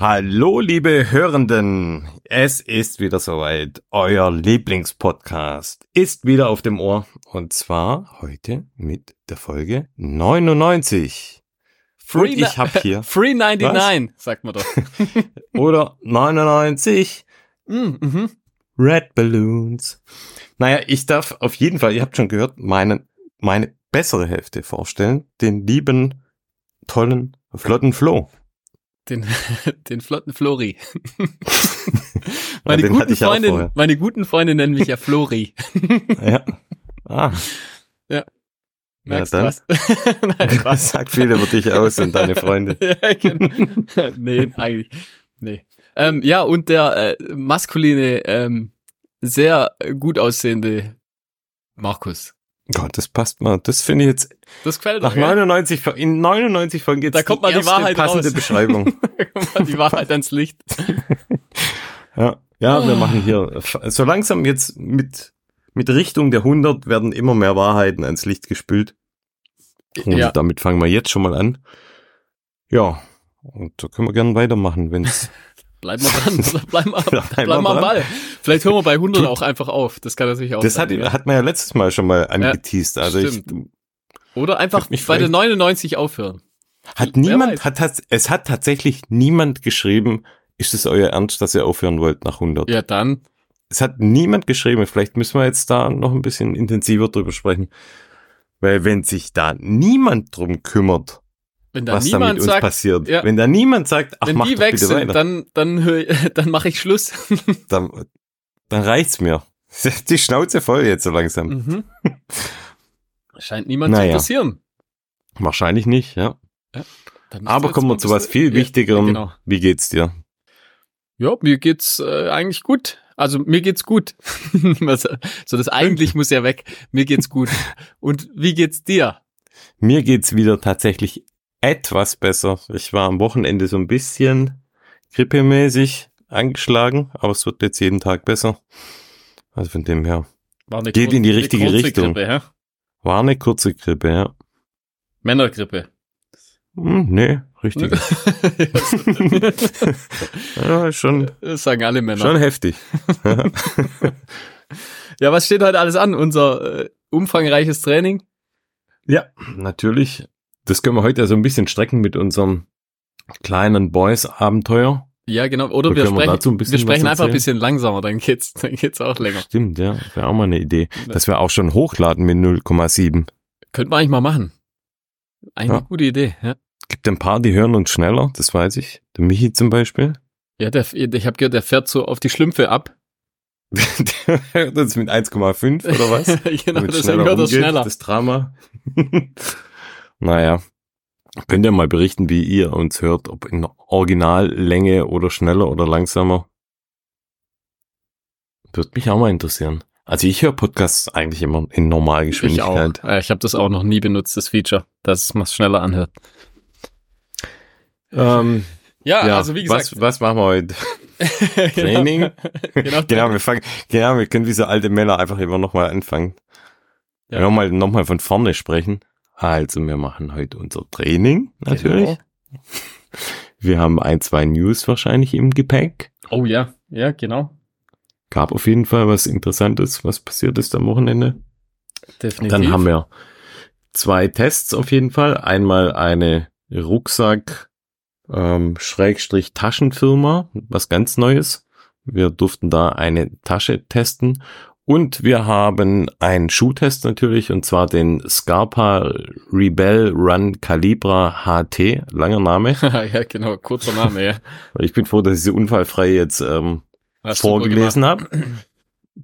Hallo, liebe Hörenden. Es ist wieder soweit. Euer Lieblingspodcast ist wieder auf dem Ohr. Und zwar heute mit der Folge 99. Free Und ich habe hier. Free 99, sagt man doch. Oder 99 mm, mhm. Red Balloons. Naja, ich darf auf jeden Fall, ihr habt schon gehört, meine, meine bessere Hälfte vorstellen. Den lieben, tollen, flotten Flo. Den, den flotten Flori. meine, guten vorher. meine guten Freunde nennen mich ja Flori. Ja. Ah. Merkst dann. du was? Nein, Spaß. sagt viel über dich aus und deine Freunde. ja, genau. nee, eigentlich. Nee. Ähm, ja, und der äh, maskuline, ähm, sehr gut aussehende Markus. Gott, das passt mal. Das finde ich jetzt Das gefällt nach mir. gell? 99, Fol- in 99 Folgen jetzt Da kommt mal die erste Wahrheit passende raus. Beschreibung. Da kommt mal die Wahrheit ans Licht. Ja, ja, wir machen hier so langsam jetzt mit mit Richtung der 100 werden immer mehr Wahrheiten ans Licht gespült. Und Ja. damit fangen wir jetzt schon mal an. Ja, und da können wir gerne weitermachen, wenn's Bleib mal dran, bleib mal, Bleib bleib mal mal am dran. Ball. Vielleicht hören wir bei 100 auch einfach auf. Das kann natürlich auch Das hat, sein. ja. hat man ja letztes Mal schon mal angeteased. also ich, Oder einfach mich bei der vielleicht- 99 aufhören. hat Wer niemand, weiß. hat, es hat tatsächlich niemand geschrieben, ist es euer Ernst, dass ihr aufhören wollt nach 100? Ja, dann. Es hat niemand geschrieben. Vielleicht müssen wir jetzt da noch ein bisschen intensiver drüber sprechen. Weil wenn sich da niemand drum kümmert, Wenn da was da mit uns sagt, passiert, ja. wenn da niemand sagt, ach, wenn mach die weg bitte sind, weiter, dann, dann, hör- dann mache ich Schluss. dann, dann reicht's mir. Die Schnauze voll jetzt so langsam. mhm. Scheint niemand Naja. zu interessieren. Wahrscheinlich nicht, ja. Ihr Aber kommen wir zu was viel Ja, Wichtigerem. Genau. Wie geht's dir? Ja, mir geht's äh, eigentlich gut. Also mir geht's gut. So das eigentlich muss ja weg. Mir geht's gut. Und wie geht's dir? Mir geht's wieder tatsächlich etwas besser. Ich war am Wochenende so ein bisschen grippemäßig angeschlagen, aber es wird jetzt jeden Tag besser. Also von dem her. War eine Geht in die richtige Richtung. Grippe? War eine kurze Grippe, ja. Männergrippe. Hm, nee, richtig. ja, schon, Das sagen alle Männer. schon heftig. Ja, was steht heute alles an? Unser äh, umfangreiches Training? ja, natürlich. Das können wir heute so ein bisschen strecken mit unserem kleinen Boys-Abenteuer. Ja, genau. Oder wir wir sprechen, bisschen wir sprechen einfach ein bisschen langsamer, dann geht's, dann geht's auch länger. Stimmt, ja. Wäre auch mal eine Idee. Dass wir auch schon hochladen mit 0,7. Könnten wir eigentlich mal machen. Eigentlich Ja. eine gute Idee, ja. Gibt ein paar, die hören uns schneller, das weiß ich. Der Michi zum Beispiel. Ja, der, ich habe gehört, der fährt so auf die Schlümpfe ab. Der hört uns mit 1,5 oder was? genau, deswegen hört er schneller. Das Drama. naja. Könnt ihr mal berichten, wie ihr uns hört, ob in Originallänge oder schneller oder langsamer? Würde mich auch mal interessieren. Also ich höre Podcasts eigentlich immer in Ich auch. Normalgeschwindigkeit. Äh, Ich habe das auch noch nie benutzt, das Feature, dass man es schneller anhört. Ähm, Ja, ja, also wie gesagt. was, was machen wir heute? Training? genau, Genau, wir fangen, genau, wir können wie so alte Männer einfach immer nochmal anfangen. Ja. Nochmal, nochmal von vorne sprechen. Also, wir machen heute unser Training, natürlich. Genau. Wir haben ein, zwei News wahrscheinlich im Gepäck. Oh ja, ja, genau. Gab auf jeden Fall was Interessantes, was passiert ist am Wochenende. Definitiv. Dann haben wir zwei Tests auf jeden Fall. Einmal eine Rucksack, ähm, Schrägstrich Taschenfirma, was ganz Neues. Wir durften da eine Tasche testen. Und wir haben einen Schuhtest natürlich, und zwar den Scarpa Rebel Run Calibra HT, langer Name. ja, genau, kurzer Name, ja. Ich bin froh, dass ich sie unfallfrei jetzt ähm, Hast vorgelesen habe.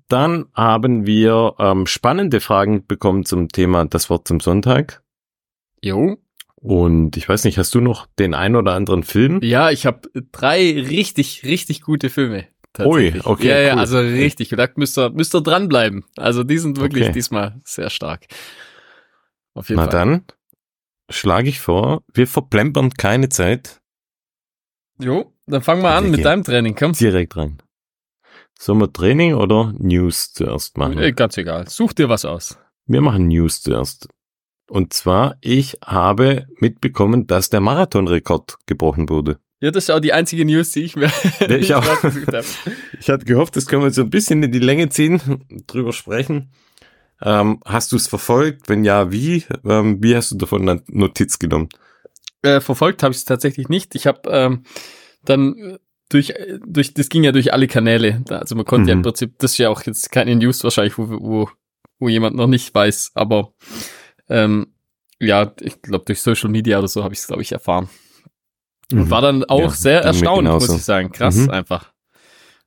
Dann haben wir ähm, spannende Fragen bekommen zum Thema Das Wort zum Sonntag. Jo. Und ich weiß nicht, hast du noch den ein oder anderen Film? Ja, ich habe drei richtig, richtig gute Filme. Ui, okay, Ja, ja, cool. also richtig. Da müsst ihr, müsst ihr dranbleiben. Also die sind wirklich Okay. diesmal sehr stark. Auf jeden Na Fall. dann schlage ich vor, wir verplempern keine Zeit Jo, dann fangen wir an mit deinem Training, komm. direkt rein. Sollen wir Training oder News zuerst machen? Äh, Ganz egal. Such dir was aus. Wir machen News zuerst. Und zwar, ich habe mitbekommen, dass der Marathonrekord gebrochen wurde. Ja, das ist auch die einzige News, die ich mir ja, ich, auch. ich hatte gehofft, das können wir so ein bisschen in die Länge ziehen, drüber sprechen. Ähm, hast du es verfolgt? Wenn ja, wie? Ähm, wie hast du davon Notiz genommen? Äh, verfolgt habe ich es tatsächlich nicht. Ich habe ähm, dann durch, durch, das ging ja durch alle Kanäle. Also man konnte mhm. ja im mhm. Prinzip, das ist ja auch jetzt keine News wahrscheinlich, wo, wo, wo jemand noch nicht weiß, aber ähm, ja, ich glaube durch Social Media oder so habe ich es, glaube ich, erfahren. Und mhm. war dann auch ja, sehr erstaunt, muss ich sagen. Krass mhm. einfach.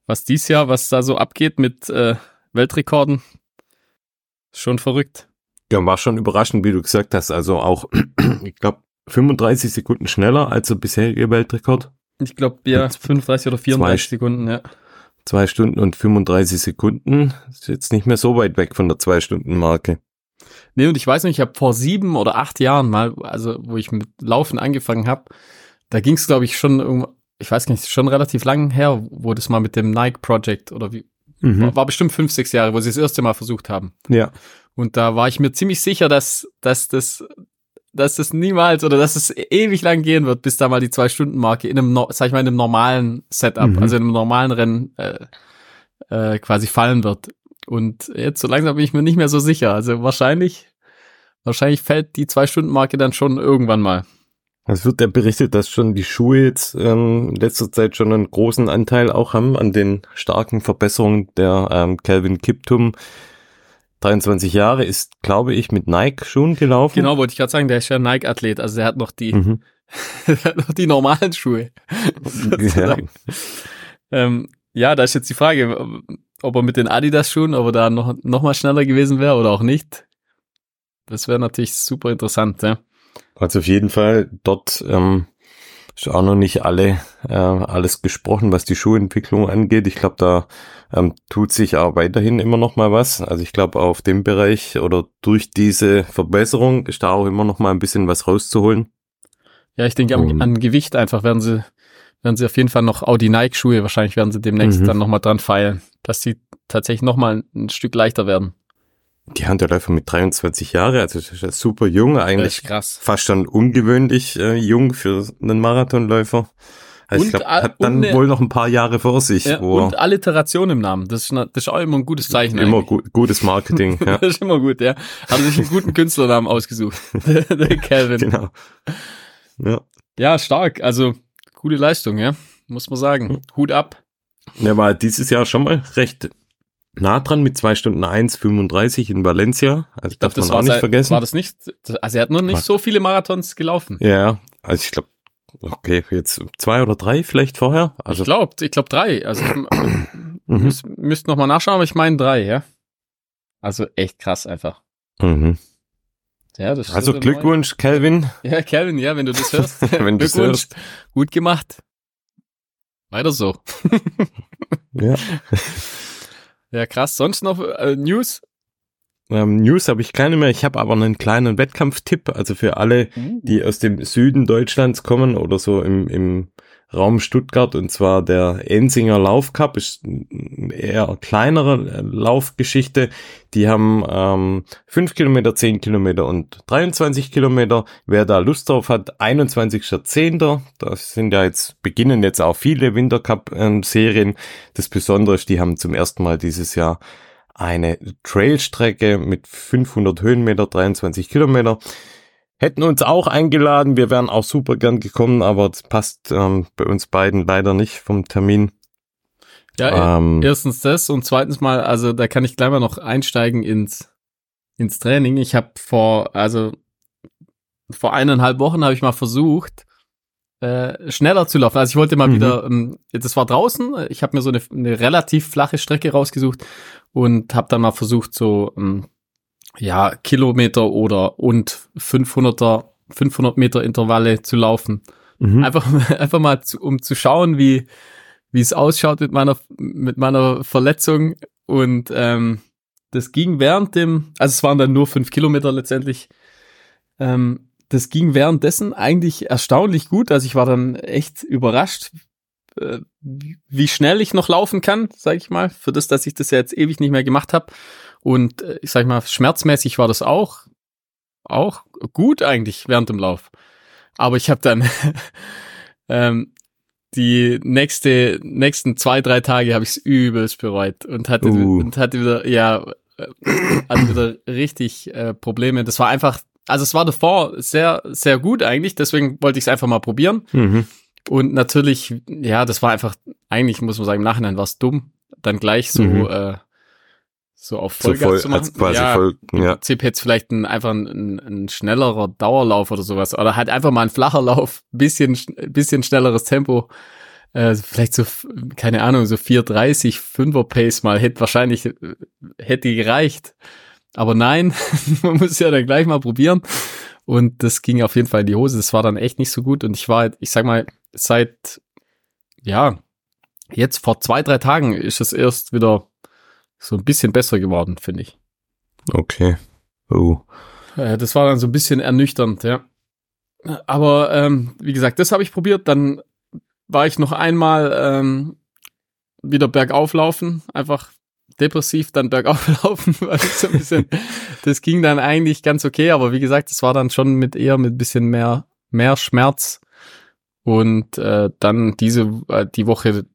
Was dies Jahr, was da so abgeht mit äh, Weltrekorden, schon verrückt. Ja, war schon überraschend, wie du gesagt hast. Also auch, ich glaube, 35 Sekunden schneller als der bisherige Weltrekord. Ich glaube, ja, 35 oder 34 zwei, Sekunden, ja. Zwei Stunden und 35 Sekunden. Ist jetzt nicht mehr so weit weg von der Zwei-Stunden-Marke. Nee, und ich weiß nicht, ich habe vor sieben oder acht Jahren mal, also wo ich mit Laufen angefangen habe, da ging es, glaube ich, schon um, ich weiß nicht, schon relativ lang her, wo das mal mit dem Nike Project oder wie, mhm. war, war, bestimmt fünf, sechs Jahre, wo sie das erste Mal versucht haben. Ja. Und da war ich mir ziemlich sicher, dass, dass das, dass das niemals oder dass es ewig lang gehen wird, bis da mal die Zwei-Stunden-Marke in einem, sag ich mal, in einem normalen Setup, mhm. also in einem normalen Rennen äh, äh, quasi fallen wird. Und jetzt so langsam bin ich mir nicht mehr so sicher. Also wahrscheinlich, wahrscheinlich fällt die Zwei-Stunden-Marke dann schon irgendwann mal. Es wird ja berichtet, dass schon die Schuhe jetzt ähm, in letzter Zeit schon einen großen Anteil auch haben an den starken Verbesserungen der ähm, Calvin Kiptum. 23 Jahre ist, glaube ich, mit Nike-Schuhen gelaufen. Genau, wollte ich gerade sagen, der ist ja Nike-Athlet, also der hat noch die, mhm. hat noch die normalen Schuhe. ja. Ähm, ja, da ist jetzt die Frage, ob er mit den Adidas-Schuhen, ob er da noch, noch mal schneller gewesen wäre oder auch nicht. Das wäre natürlich super interessant, ja. Also auf jeden Fall dort ähm, ist auch noch nicht alle äh, alles gesprochen, was die Schuhentwicklung angeht. Ich glaube, da ähm, tut sich auch weiterhin immer noch mal was. Also ich glaube, auf dem Bereich oder durch diese Verbesserung ist da auch immer noch mal ein bisschen was rauszuholen. Ja, ich denke, an, an Gewicht einfach werden sie, werden sie auf jeden Fall noch Audi Nike Schuhe, wahrscheinlich werden sie demnächst mhm. dann noch mal dran feilen, dass sie tatsächlich noch mal ein Stück leichter werden. Die Handelläufer mit 23 Jahre, also das ist super jung, eigentlich krass. fast schon ungewöhnlich äh, jung für einen Marathonläufer. Also und, ich glaube, hat dann eine, wohl noch ein paar Jahre vor sich. Ja, und Alliteration im Namen, das ist, das ist auch immer ein gutes Zeichen. Immer gu gutes Marketing. ja. das ist immer gut, ja. Haben sich einen guten Künstlernamen ausgesucht. der Calvin. Genau. Ja. ja, stark. Also, coole Leistung, ja. Muss man sagen. Hm. Hut ab. Der war dieses Jahr schon mal recht nah dran mit zwei Stunden 1,35 in Valencia. Also ich glaube, das war auch nicht vergessen. War das nicht? Also er hat noch nicht so viele Marathons gelaufen. Ja, also ich glaube, okay, jetzt zwei oder drei vielleicht vorher. Also ich glaube, ich glaube drei. Also mhm. müsst, müsst noch mal nachschauen, aber ich meine drei, ja. Also echt krass einfach. Mhm. Ja, das also Glückwunsch, Calvin. Ja, Calvin, ja, wenn du das hörst. wenn du das hörst. Gut gemacht. Weiter so. ja. Ja, krass. Sonst noch äh, News? Ähm, News habe ich keine mehr. Ich habe aber einen kleinen Wettkampftipp. Also für alle, uh. die aus dem Süden Deutschlands kommen oder so im, im Raum Stuttgart und zwar der Ensinger Laufcup ist eher kleinere Laufgeschichte. Die haben ähm, 5 Kilometer, 10 Kilometer und 23 Kilometer. Wer da Lust drauf hat, 21.10. Das sind ja jetzt, beginnen jetzt auch viele Wintercup-Serien. Das Besondere ist, die haben zum ersten Mal dieses Jahr eine Trailstrecke mit 500 Höhenmeter, 23 Kilometer hätten uns auch eingeladen. Wir wären auch super gern gekommen, aber das passt ähm, bei uns beiden leider nicht vom Termin. Ja, ähm, erstens das und zweitens mal, also da kann ich gleich mal noch einsteigen ins ins Training. Ich habe vor also vor eineinhalb Wochen habe ich mal versucht äh, schneller zu laufen. Also ich wollte mal mhm. wieder, ähm, das war draußen. Ich habe mir so eine, eine relativ flache Strecke rausgesucht und habe dann mal versucht so ähm, ja, Kilometer oder und 500er, 500 Meter Intervalle zu laufen. Mhm. Einfach, einfach mal, zu, um zu schauen, wie, wie es ausschaut mit meiner, mit meiner Verletzung. Und ähm, das ging während dem, also es waren dann nur fünf Kilometer letztendlich. Ähm, das ging währenddessen eigentlich erstaunlich gut. Also ich war dann echt überrascht, äh, wie schnell ich noch laufen kann, sage ich mal, für das, dass ich das ja jetzt ewig nicht mehr gemacht habe. Und äh, ich sag mal, schmerzmäßig war das auch, auch gut eigentlich während dem Lauf. Aber ich habe dann, ähm, die nächste, nächsten zwei, drei Tage habe ich es übelst bereut und hatte, uh. und hatte wieder, ja, äh, also wieder richtig äh, Probleme. Das war einfach, also es war davor sehr, sehr gut eigentlich, deswegen wollte ich es einfach mal probieren. Mhm. Und natürlich, ja, das war einfach, eigentlich muss man sagen, im Nachhinein war es dumm, dann gleich so, mhm. äh, so auf Vollgas so voll, zu machen. Quasi ja, voll, ja. Im Prinzip hätte es vielleicht ein, einfach ein, ein, ein, schnellerer Dauerlauf oder sowas. Oder halt einfach mal ein flacher Lauf, bisschen, bisschen schnelleres Tempo. Äh, vielleicht so, keine Ahnung, so 4,30, 5er Pace mal hätte wahrscheinlich, äh, hätte gereicht. Aber nein, man muss ja dann gleich mal probieren. Und das ging auf jeden Fall in die Hose. Das war dann echt nicht so gut. Und ich war, ich sag mal, seit, ja, jetzt vor zwei, drei Tagen ist es erst wieder so ein bisschen besser geworden, finde ich. Okay. Oh. Das war dann so ein bisschen ernüchternd, ja. Aber ähm, wie gesagt, das habe ich probiert. Dann war ich noch einmal ähm, wieder bergauf laufen, einfach depressiv dann bergauf laufen, weil so ein bisschen, das ging dann eigentlich ganz okay, aber wie gesagt, das war dann schon mit eher mit bisschen mehr, mehr Schmerz. Und äh, dann diese, äh, die Woche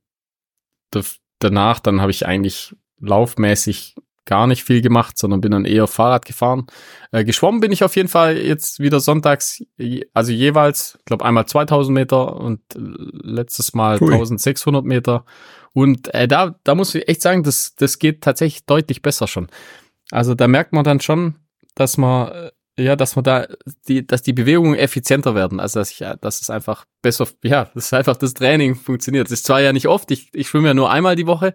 danach, dann habe ich eigentlich laufmäßig gar nicht viel gemacht, sondern bin dann eher Fahrrad gefahren. Äh, geschwommen bin ich auf jeden Fall jetzt wieder sonntags, also jeweils, ich glaube einmal 2000 Meter und letztes Mal Ui. 1600 Meter. Und äh, da, da muss ich echt sagen, das, das geht tatsächlich deutlich besser schon. Also da merkt man dann schon, dass man, äh, ja, dass man da, die, dass die Bewegungen effizienter werden. Also dass ich, dass es einfach besser, ja, dass einfach das Training funktioniert. Das ist zwar ja nicht oft, ich, ich schwimme ja nur einmal die Woche,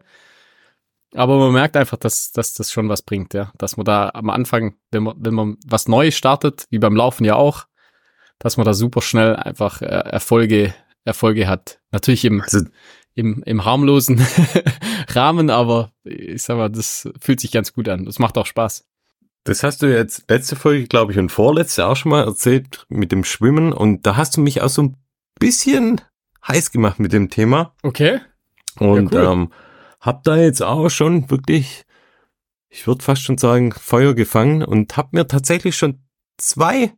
aber man merkt einfach, dass, dass das schon was bringt, ja. Dass man da am Anfang, wenn man, wenn man was Neues startet, wie beim Laufen ja auch, dass man da super schnell einfach äh, Erfolge, Erfolge hat. Natürlich im, also, im, im harmlosen Rahmen, aber ich sag mal, das fühlt sich ganz gut an. Das macht auch Spaß. Das hast du jetzt letzte Folge, glaube ich, und vorletzte auch schon mal erzählt mit dem Schwimmen und da hast du mich auch so ein bisschen heiß gemacht mit dem Thema. Okay. Und ja, cool. ähm, hab da jetzt auch schon wirklich, ich würde fast schon sagen, Feuer gefangen und hab mir tatsächlich schon zwei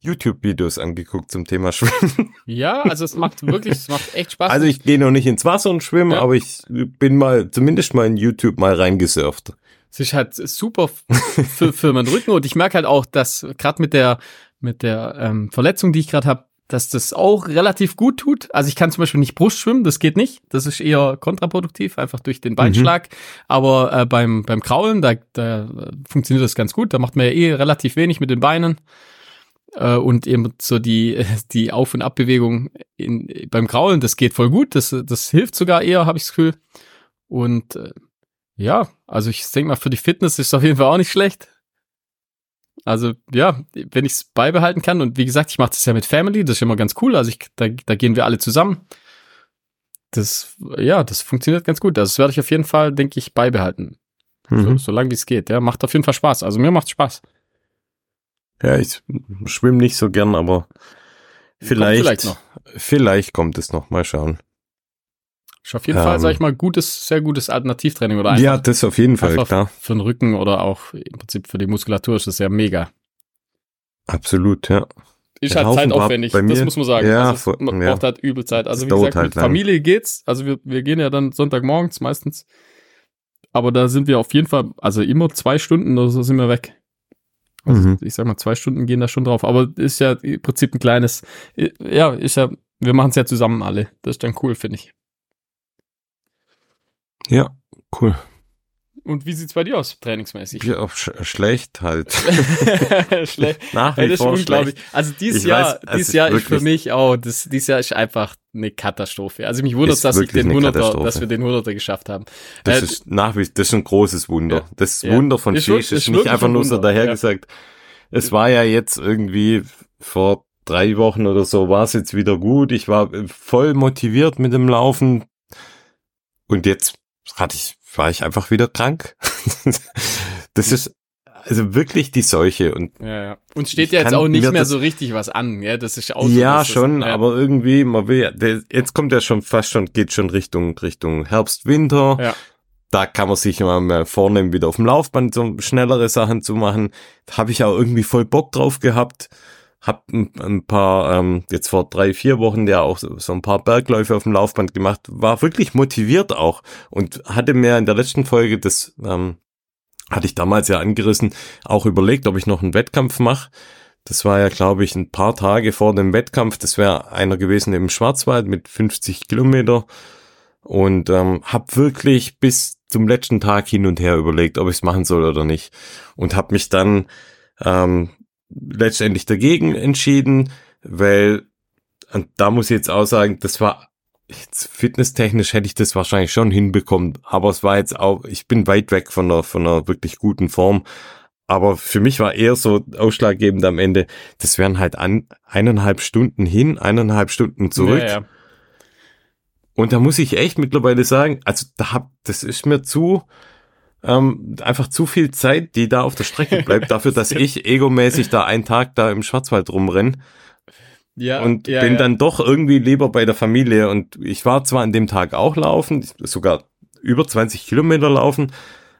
YouTube-Videos angeguckt zum Thema Schwimmen. Ja, also es macht wirklich, es macht echt Spaß. Also ich gehe noch nicht ins Wasser und schwimme, ja. aber ich bin mal, zumindest mal in YouTube mal reingesurft. Es ist halt super für, für meinen Rücken und ich merke halt auch, dass gerade mit der, mit der ähm, Verletzung, die ich gerade habe, dass das auch relativ gut tut. Also ich kann zum Beispiel nicht Brust schwimmen, das geht nicht. Das ist eher kontraproduktiv, einfach durch den Beinschlag. Mhm. Aber äh, beim, beim Kraulen, da, da funktioniert das ganz gut. Da macht man ja eh relativ wenig mit den Beinen. Äh, und eben so die, die Auf- und Abbewegung in, beim Kraulen, das geht voll gut. Das, das hilft sogar eher, habe ich das Gefühl. Und äh, ja, also ich denke mal, für die Fitness ist es auf jeden Fall auch nicht schlecht. Also ja, wenn ich es beibehalten kann und wie gesagt, ich mache das ja mit Family, das ist immer ganz cool. Also ich, da, da gehen wir alle zusammen. Das, ja, das funktioniert ganz gut. Also das werde ich auf jeden Fall, denke ich, beibehalten. Mhm. So, so lange wie es geht. Ja, macht auf jeden Fall Spaß. Also mir macht Spaß. Ja, ich schwimme nicht so gern, aber vielleicht, vielleicht, noch. vielleicht kommt es noch. Mal schauen. Ist auf jeden ähm, Fall, sag ich mal, gutes, sehr gutes Alternativtraining oder einfach, Ja, das auf jeden Fall, klar. Für den Rücken oder auch im Prinzip für die Muskulatur ist das ja mega. Absolut, ja. Ist halt zeitaufwendig, das muss man sagen. Ja, also man ja. braucht halt übel Zeit. Also das wie gesagt, halt mit lang. Familie geht's. Also wir, wir gehen ja dann Sonntagmorgens meistens. Aber da sind wir auf jeden Fall, also immer zwei Stunden oder so sind wir weg. Also mhm. ich sag mal, zwei Stunden gehen da schon drauf. Aber ist ja im Prinzip ein kleines, ja, ist ja, wir machen es ja zusammen alle. Das ist dann cool, finde ich. Ja, cool. Und wie sieht's bei dir aus, trainingsmäßig? Ja, sch schlecht halt. schlecht. Nach wie ja, das vor ist unglaublich. Schlecht. Also dieses ich Jahr, weiß, dieses Jahr ist für mich auch, das, dieses Jahr ist einfach eine Katastrophe. Also mich wundert, dass ich den Hunderter, dass wir den Hunderter geschafft haben. Das äh, ist nach wie, das ist ein großes Wunder. Ja. Das. Wunder von Sheesh ist, ist nicht einfach nur so dahergesagt. Es war ja jetzt irgendwie vor drei Wochen oder so war es jetzt wieder gut. Ich war voll motiviert mit dem Laufen. Und jetzt hatte ich, war ich einfach wieder krank. das ist also wirklich die Seuche und ja, ja. und steht ja jetzt auch nicht mehr so richtig was an, ja, das ist auch so, ja schon, das, ja. aber irgendwie man will der, jetzt kommt ja schon fast schon geht schon Richtung Richtung Herbst Winter. Ja. Da kann man sich immer mal vornehmen, wieder auf dem Laufband so schnellere Sachen zu machen. Da habe ich auch irgendwie voll Bock drauf gehabt. Hab ein, ein paar, ähm, jetzt vor drei, vier Wochen ja auch so, so ein paar Bergläufe auf dem Laufband gemacht, war wirklich motiviert auch und hatte mir in der letzten Folge das, ähm, hatte ich damals ja angerissen, auch überlegt, ob ich noch einen Wettkampf mache. Das war ja, glaube ich, ein paar Tage vor dem Wettkampf. Das wäre einer gewesen im Schwarzwald mit 50 Kilometer. Und ähm, habe wirklich bis zum letzten Tag hin und her überlegt, ob ich es machen soll oder nicht. Und habe mich dann ähm, letztendlich dagegen entschieden, weil, und da muss ich jetzt auch sagen, das war jetzt fitnesstechnisch hätte ich das wahrscheinlich schon hinbekommen, aber es war jetzt auch, ich bin weit weg von einer, von einer wirklich guten Form. Aber für mich war eher so ausschlaggebend am Ende, das wären halt an, eineinhalb Stunden hin, eineinhalb Stunden zurück. Ja, ja. Und da muss ich echt mittlerweile sagen, also da hab, das ist mir zu, ähm, einfach zu viel Zeit, die da auf der Strecke bleibt, dafür, dass ich egomäßig da einen Tag da im Schwarzwald rumrenn. Ja, und ja, bin ja. dann doch irgendwie lieber bei der Familie. Und ich war zwar an dem Tag auch laufen, sogar über 20 Kilometer laufen,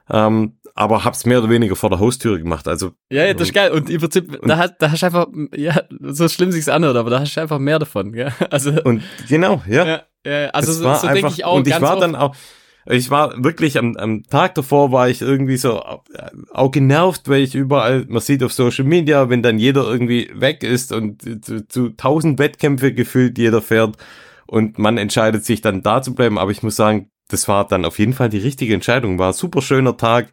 ähm, aber hab's mehr oder weniger vor der Haustüre gemacht. Also ja, ja das ist geil. Und im Prinzip, da hast, da hast du einfach, ja, so schlimm sich's anhört, aber da hast du einfach mehr davon. Ja? Also und genau, ja. ja, ja also so, so denke ich auch. Und ich war dann auch, ich war wirklich am, am Tag davor war ich irgendwie so äh, auch genervt, weil ich überall, man sieht auf Social Media, wenn dann jeder irgendwie weg ist und zu, tausend Wettkämpfe gefühlt jeder fährt und man entscheidet sich dann da zu bleiben. Aber ich muss sagen, das war dann auf jeden Fall die richtige Entscheidung. War ein super schöner Tag.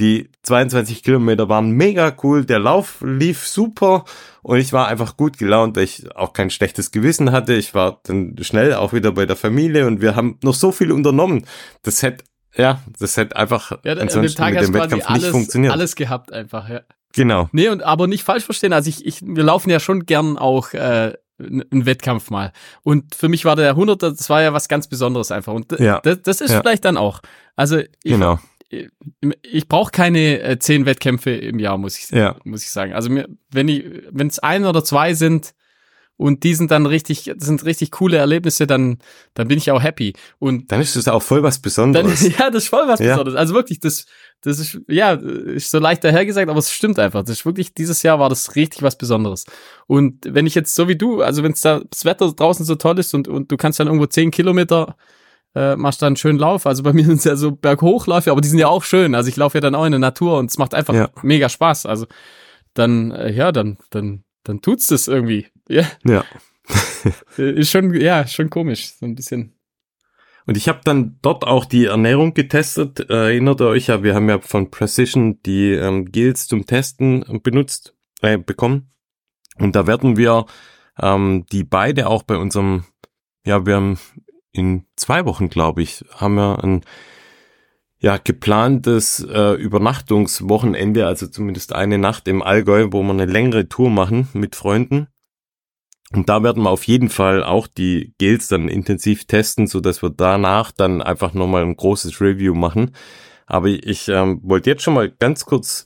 Die 22 Kilometer waren mega cool. Der Lauf lief super und ich war einfach gut gelaunt, weil ich auch kein schlechtes Gewissen hatte. Ich war dann schnell auch wieder bei der Familie und wir haben noch so viel unternommen. Das hätte, ja, das hätte einfach ja, ansonsten Tag mit dem Wettkampf alles, nicht funktioniert. Alles gehabt einfach, ja. Genau. Nee, und aber nicht falsch verstehen. Also ich, ich wir laufen ja schon gern auch äh, einen Wettkampf mal. Und für mich war der 100 das war ja was ganz Besonderes einfach. Und ja. das, das ist ja. vielleicht dann auch. Also ich, genau ich brauche keine äh, zehn Wettkämpfe im Jahr, muss ich, ja. muss ich sagen. Also mir, wenn ich, wenn es ein oder zwei sind und die sind dann richtig, sind richtig coole Erlebnisse, dann, dann bin ich auch happy. Und dann ist das auch voll was Besonderes. Dann, ja, das ist voll was ja. Besonderes. Also wirklich, das, das ist, ja, ist so leicht dahergesagt, aber es stimmt einfach. Das ist wirklich, dieses Jahr war das richtig was Besonderes. Und wenn ich jetzt so wie du, also wenn da das Wetter draußen so toll ist und, und du kannst dann irgendwo zehn Kilometer äh, machst dann schönen Lauf. Also bei mir sind es ja so Berghochläufe, aber die sind ja auch schön. Also ich laufe ja dann auch in der Natur und es macht einfach ja. mega Spaß. Also dann, äh, ja, dann, dann, dann tut's das irgendwie. Ja. Ja. ist schon, ja, schon komisch, so ein bisschen. Und ich habe dann dort auch die Ernährung getestet. Erinnert ihr euch ja, wir haben ja von Precision die ähm, Gels zum Testen benutzt, äh, bekommen. Und da werden wir ähm, die beide auch bei unserem, ja, wir haben in zwei Wochen, glaube ich, haben wir ein ja, geplantes äh, Übernachtungswochenende, also zumindest eine Nacht im Allgäu, wo wir eine längere Tour machen mit Freunden. Und da werden wir auf jeden Fall auch die Gels dann intensiv testen, so dass wir danach dann einfach nochmal ein großes Review machen. Aber ich ähm, wollte jetzt schon mal ganz kurz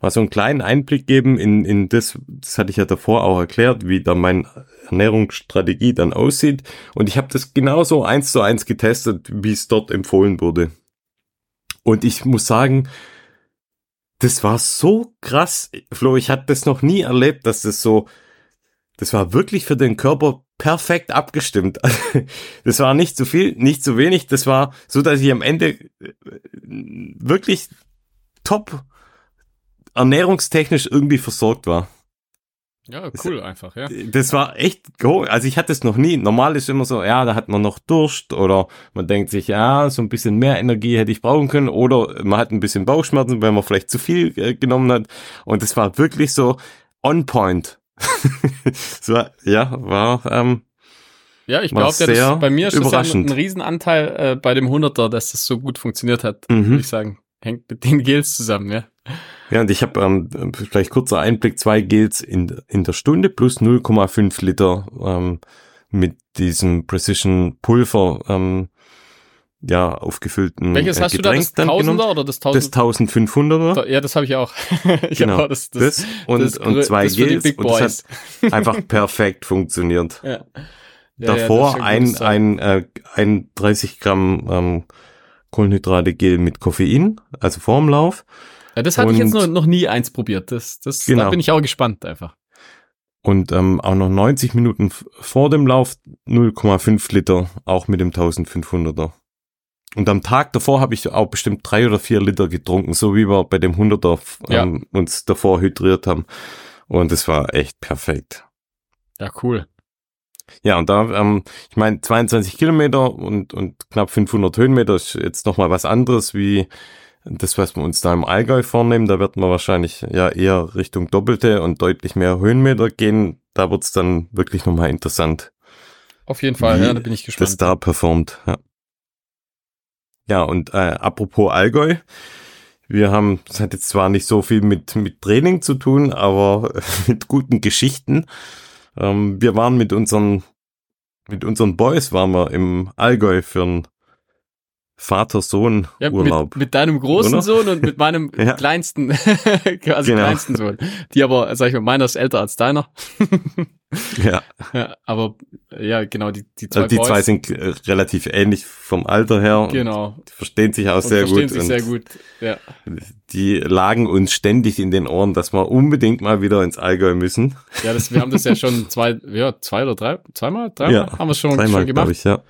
mal so einen kleinen Einblick geben in, in das, das hatte ich ja davor auch erklärt, wie da meine Ernährungsstrategie dann aussieht. Und ich habe das genauso eins zu eins getestet, wie es dort empfohlen wurde. Und ich muss sagen, das war so krass, Flo, ich hatte das noch nie erlebt, dass das so, das war wirklich für den Körper perfekt abgestimmt. Das war nicht zu viel, nicht zu wenig, das war so, dass ich am Ende äh, wirklich top ernährungstechnisch irgendwie versorgt war. Ja, cool das, einfach, ja. Das war echt cool. Also ich hatte es noch nie. Normal ist immer so, ja, da hat man noch Durst oder man denkt sich, ja, so ein bisschen mehr Energie hätte ich brauchen können oder man hat ein bisschen Bauchschmerzen, weil man vielleicht zu viel äh, genommen hat. Und es war wirklich so on point. so, ja, war, ähm, ja, ich glaube, ja, bei mir ist das ja ein, ein Riesenanteil äh, bei dem Hunderter, dass das so gut funktioniert hat, mhm. würde ich sagen. Hängt mit den Gels zusammen, ja. Ja, und ich habe ähm, vielleicht kurzer Einblick, zwei Gels in, in der Stunde plus 0,5 Liter ähm, mit diesem Precision Pulver ähm, ja, aufgefüllten Welches äh, hast Getränk du da, das 1000er oder das 1000? Das 1500er. Ja, das habe ich auch. ich genau, das, das, das, und, das, und zwei Gels und das hat einfach perfekt funktioniert. Ja. Ja, Davor ja, ein, ein, äh, ein 30 Gramm ähm, Kohlenhydrate Gel mit Koffein, also vorm Lauf ja, das hatte ich jetzt noch, noch nie eins probiert. Das, das, genau. Da bin ich auch gespannt einfach. Und ähm, auch noch 90 Minuten vor dem Lauf 0,5 Liter, auch mit dem 1500er. Und am Tag davor habe ich auch bestimmt drei oder vier Liter getrunken, so wie wir bei dem 100er ähm, ja. uns davor hydriert haben. Und es war echt perfekt. Ja, cool. Ja, und da, ähm, ich meine, 22 Kilometer und, und knapp 500 Höhenmeter ist jetzt nochmal was anderes wie das, was wir uns da im Allgäu vornehmen. Da wird man wahrscheinlich ja eher Richtung Doppelte und deutlich mehr Höhenmeter gehen. Da wird's dann wirklich nochmal interessant. Auf jeden Fall, ja, da bin ich gespannt. Das da performt, ja. Ja, und äh, apropos Allgäu, wir haben, das hat jetzt zwar nicht so viel mit, mit Training zu tun, aber mit guten Geschichten. Ähm, wir waren mit unseren, mit unseren Boys waren wir im Allgäu für ein Vater-Sohn-Urlaub. Ja, mit, mit, deinem großen Oder? Sohn und mit meinem ja. kleinsten, quasi genau. kleinsten Sohn. Die aber, sag ich mal, meiner ist älter als deiner. ja. ja. Aber ja, genau, die, die zwei also die Boys. zwei sind äh, relativ ähnlich vom Alter her. Genau. Verstehen sich auch und sehr verstehen gut. Sich sehr gut, ja. Die lagen uns ständig in den Ohren, dass wir unbedingt mal wieder ins Allgäu müssen. Ja, das, wir haben das ja schon zwei, ja, zwei oder drei, zweimal, dreimal ja, haben wir schon, dreimal, schon gemacht. Ich, ja.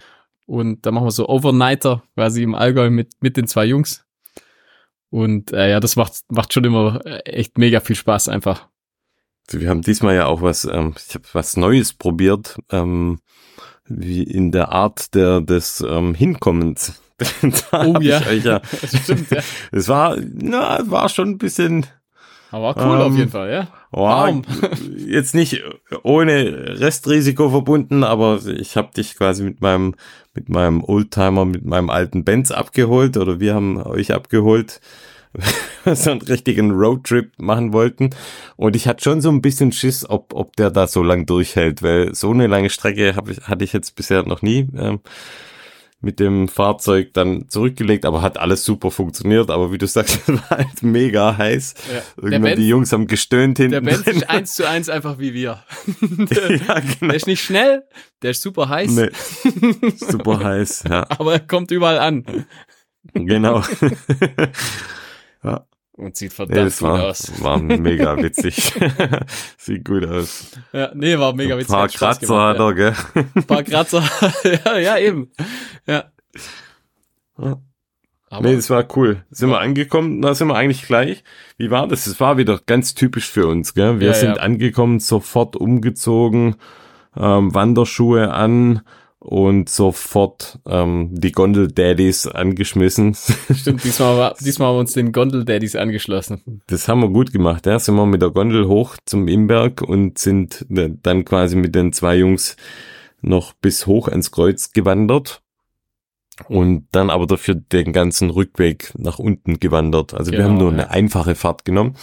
Und da machen wir so Overnighter quasi im Allgäu mit, mit den zwei Jungs. Und äh, ja, das macht, macht schon immer äh, echt mega viel Spaß einfach. Also wir haben diesmal ja auch was, ähm, ich habe was Neues probiert, ähm, wie in der Art der des ähm, Hinkommens. oh ja. ja. das stimmt, ja. Es war, na, war schon ein bisschen aber cool ähm, auf jeden Fall, ja. Warum? Jetzt nicht ohne Restrisiko verbunden, aber ich habe dich quasi mit meinem mit meinem Oldtimer, mit meinem alten Benz abgeholt oder wir haben euch abgeholt, so einen richtigen Roadtrip machen wollten. Und ich hatte schon so ein bisschen Schiss, ob, ob der da so lang durchhält, weil so eine lange Strecke hab ich, hatte ich jetzt bisher noch nie. Ähm, mit dem Fahrzeug dann zurückgelegt, aber hat alles super funktioniert. Aber wie du sagst, war halt mega heiß. Ja. Irgendwann Benz, die Jungs haben gestöhnt hinten. Der Benz ist eins zu eins einfach wie wir. der, ja, genau. der ist nicht schnell, der ist super heiß. Nee, super heiß, ja. Aber er kommt überall an. Genau. Ja. Und sieht verdammt nee, gut war, aus. War mega witzig. Sieht gut aus. Ja, nee, war mega witzig. Ein paar Kratzer gemacht, hat er, gell? Ein paar Kratzer. ja, ja, eben. Ja. Aber nee, das war cool. Sind ja. wir angekommen, da sind wir eigentlich gleich. Wie war das? Es war wieder ganz typisch für uns, gell? Wir ja, sind ja. angekommen, sofort umgezogen, ähm, Wanderschuhe an, und sofort ähm, die Gondel-Daddies angeschmissen. Stimmt, diesmal, war, diesmal haben wir uns den Gondel-Daddies angeschlossen. Das haben wir gut gemacht, ja. Sind wir mit der Gondel hoch zum Imberg und sind dann quasi mit den zwei Jungs noch bis hoch ans Kreuz gewandert und dann aber dafür den ganzen Rückweg nach unten gewandert. Also genau, wir haben nur ja. eine einfache Fahrt genommen.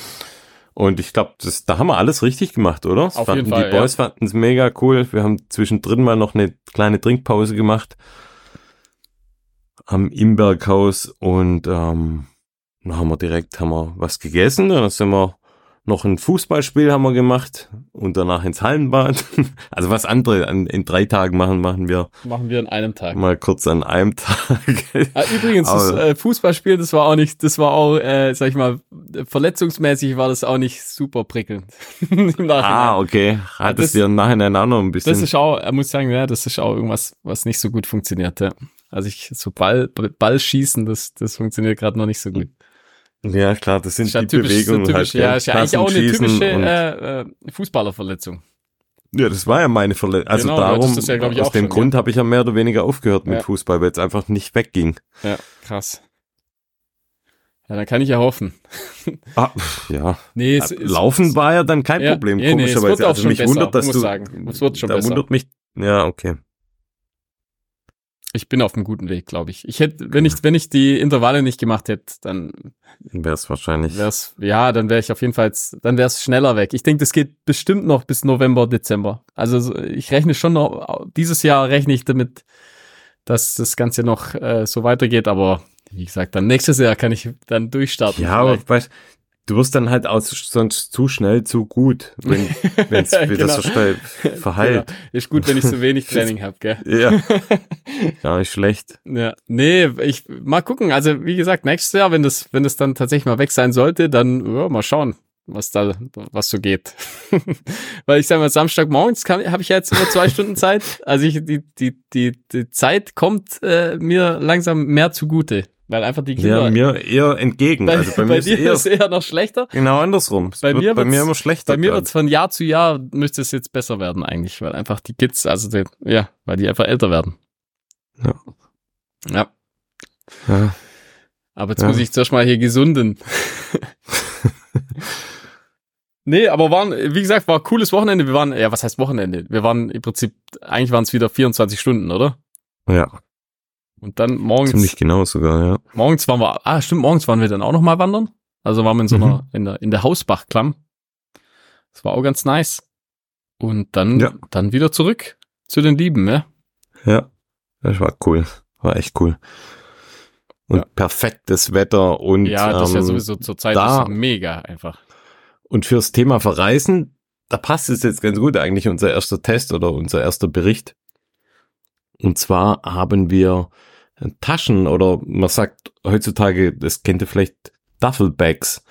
Und ich glaube, da haben wir alles richtig gemacht, oder? Auf fanden, jeden Fall, die Boys ja. fanden es mega cool. Wir haben zwischendrin mal noch eine kleine Trinkpause gemacht am Imberghaus und ähm, dann haben wir direkt haben wir was gegessen. Dann sind wir noch ein Fußballspiel haben wir gemacht und danach ins Hallenbad. Also was andere an, in drei Tagen machen, machen wir. Machen wir an einem Tag. Mal kurz an einem Tag. Ah, übrigens, das äh, Fußballspiel, das war auch nicht, das war auch, äh, sag ich mal, verletzungsmäßig war das auch nicht super prickelnd. ah, okay. Hat es dir im Nachhinein auch noch ein bisschen. Das ist auch, er muss sagen, ja, das ist auch irgendwas, was nicht so gut funktioniert, ja. Also ich, so Ball, Ball schießen, das, das funktioniert gerade noch nicht so gut. Ja, klar, das sind das die typisch, Bewegungen. Typisch, halt, ja, ist ja eigentlich auch eine typische äh, äh, Fußballerverletzung. Ja, das war ja meine Verletzung. Also genau, darum, ja, aus dem schon, Grund ja. habe ich ja mehr oder weniger aufgehört mit ja. Fußball, weil es einfach nicht wegging. Ja, krass. Ja, dann kann ich ja hoffen. Ah, ja. Nee, es, Laufen es, war ja dann kein Problem, komischerweise. Nee, also mich besser, wundert, dass du. Sagen. Es wird schon da besser. wundert mich. Ja, okay. Ich bin auf einem guten Weg, glaube ich. Ich hätte, wenn ich, wenn ich die Intervalle nicht gemacht hätte, dann wäre es wahrscheinlich. Wär's, ja, dann wäre ich auf jeden Fall, dann wäre es schneller weg. Ich denke, das geht bestimmt noch bis November, Dezember. Also ich rechne schon noch, dieses Jahr rechne ich damit, dass das Ganze noch äh, so weitergeht, aber wie gesagt, dann nächstes Jahr kann ich dann durchstarten. Ja, aber weißt, du wirst dann halt auch sonst zu schnell zu gut, wenn es wieder genau. so schnell verheilt. Genau. Ist gut, wenn ich so wenig Training habe, gell? Ja. Gar nicht schlecht. Ja. Nee, ich mal gucken. Also wie gesagt, nächstes Jahr, wenn das, wenn das dann tatsächlich mal weg sein sollte, dann ja, mal schauen. was da, was so geht. Weil ich sage mal, Samstagmorgens habe ich ja jetzt über zwei Stunden Zeit. Also ich, die, die, die, die Zeit kommt äh, mir langsam mehr zugute. Weil einfach die Kinder. Ja, mir eher entgegen. Bei, also bei, bei mir dir ist eher, ist eher noch schlechter. Genau andersrum. Es bei mir, bei mir immer schlechter. Bei mir wird es von Jahr zu Jahr müsste es jetzt besser werden eigentlich, weil einfach die Kids, also die, ja, weil die einfach älter werden. Ja. Ja. ja. Aber jetzt ja. muss ich zuerst mal hier gesunden. nee, aber waren, wie gesagt, war ein cooles Wochenende. Wir waren, ja, was heißt Wochenende? Wir waren im Prinzip, eigentlich waren es wieder 24 Stunden, oder? Ja. Und dann morgens. Ziemlich genau sogar, ja. Morgens waren wir, ah, stimmt, morgens waren wir dann auch noch mal wandern. Also waren wir in so einer, mhm. in der, in der Hausbachklamm. Das war auch ganz nice. Und dann, ja. dann wieder zurück zu den Lieben, ja. Ja, das war cool. War echt cool. Und ja. perfektes Wetter und. Ja, das ähm, ist ja ähm, sowieso zur Zeit da, mega einfach. Und fürs Thema Verreisen, da passt es jetzt ganz gut eigentlich unser erster Test oder unser erster Bericht. Und zwar haben wir Taschen oder man sagt heutzutage, das kennt ihr vielleicht Duffelbags,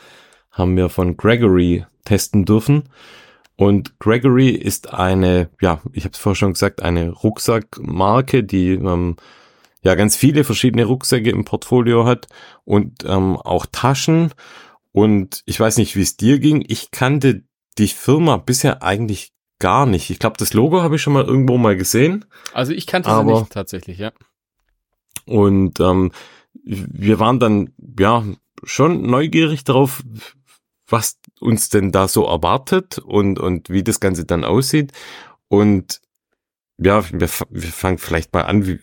haben wir von Gregory testen dürfen. Und Gregory ist eine, ja, ich habe es vorher schon gesagt, eine Rucksackmarke, die ähm, ja ganz viele verschiedene Rucksäcke im Portfolio hat und ähm, auch Taschen. Und ich weiß nicht, wie es dir ging. Ich kannte die Firma bisher eigentlich gar nicht. Ich glaube, das Logo habe ich schon mal irgendwo mal gesehen. Also ich kannte aber, sie nicht tatsächlich, ja. Und ähm, wir waren dann ja schon neugierig darauf, was uns denn da so erwartet und, und wie das Ganze dann aussieht. Und ja, wir, wir fangen vielleicht mal an, wie,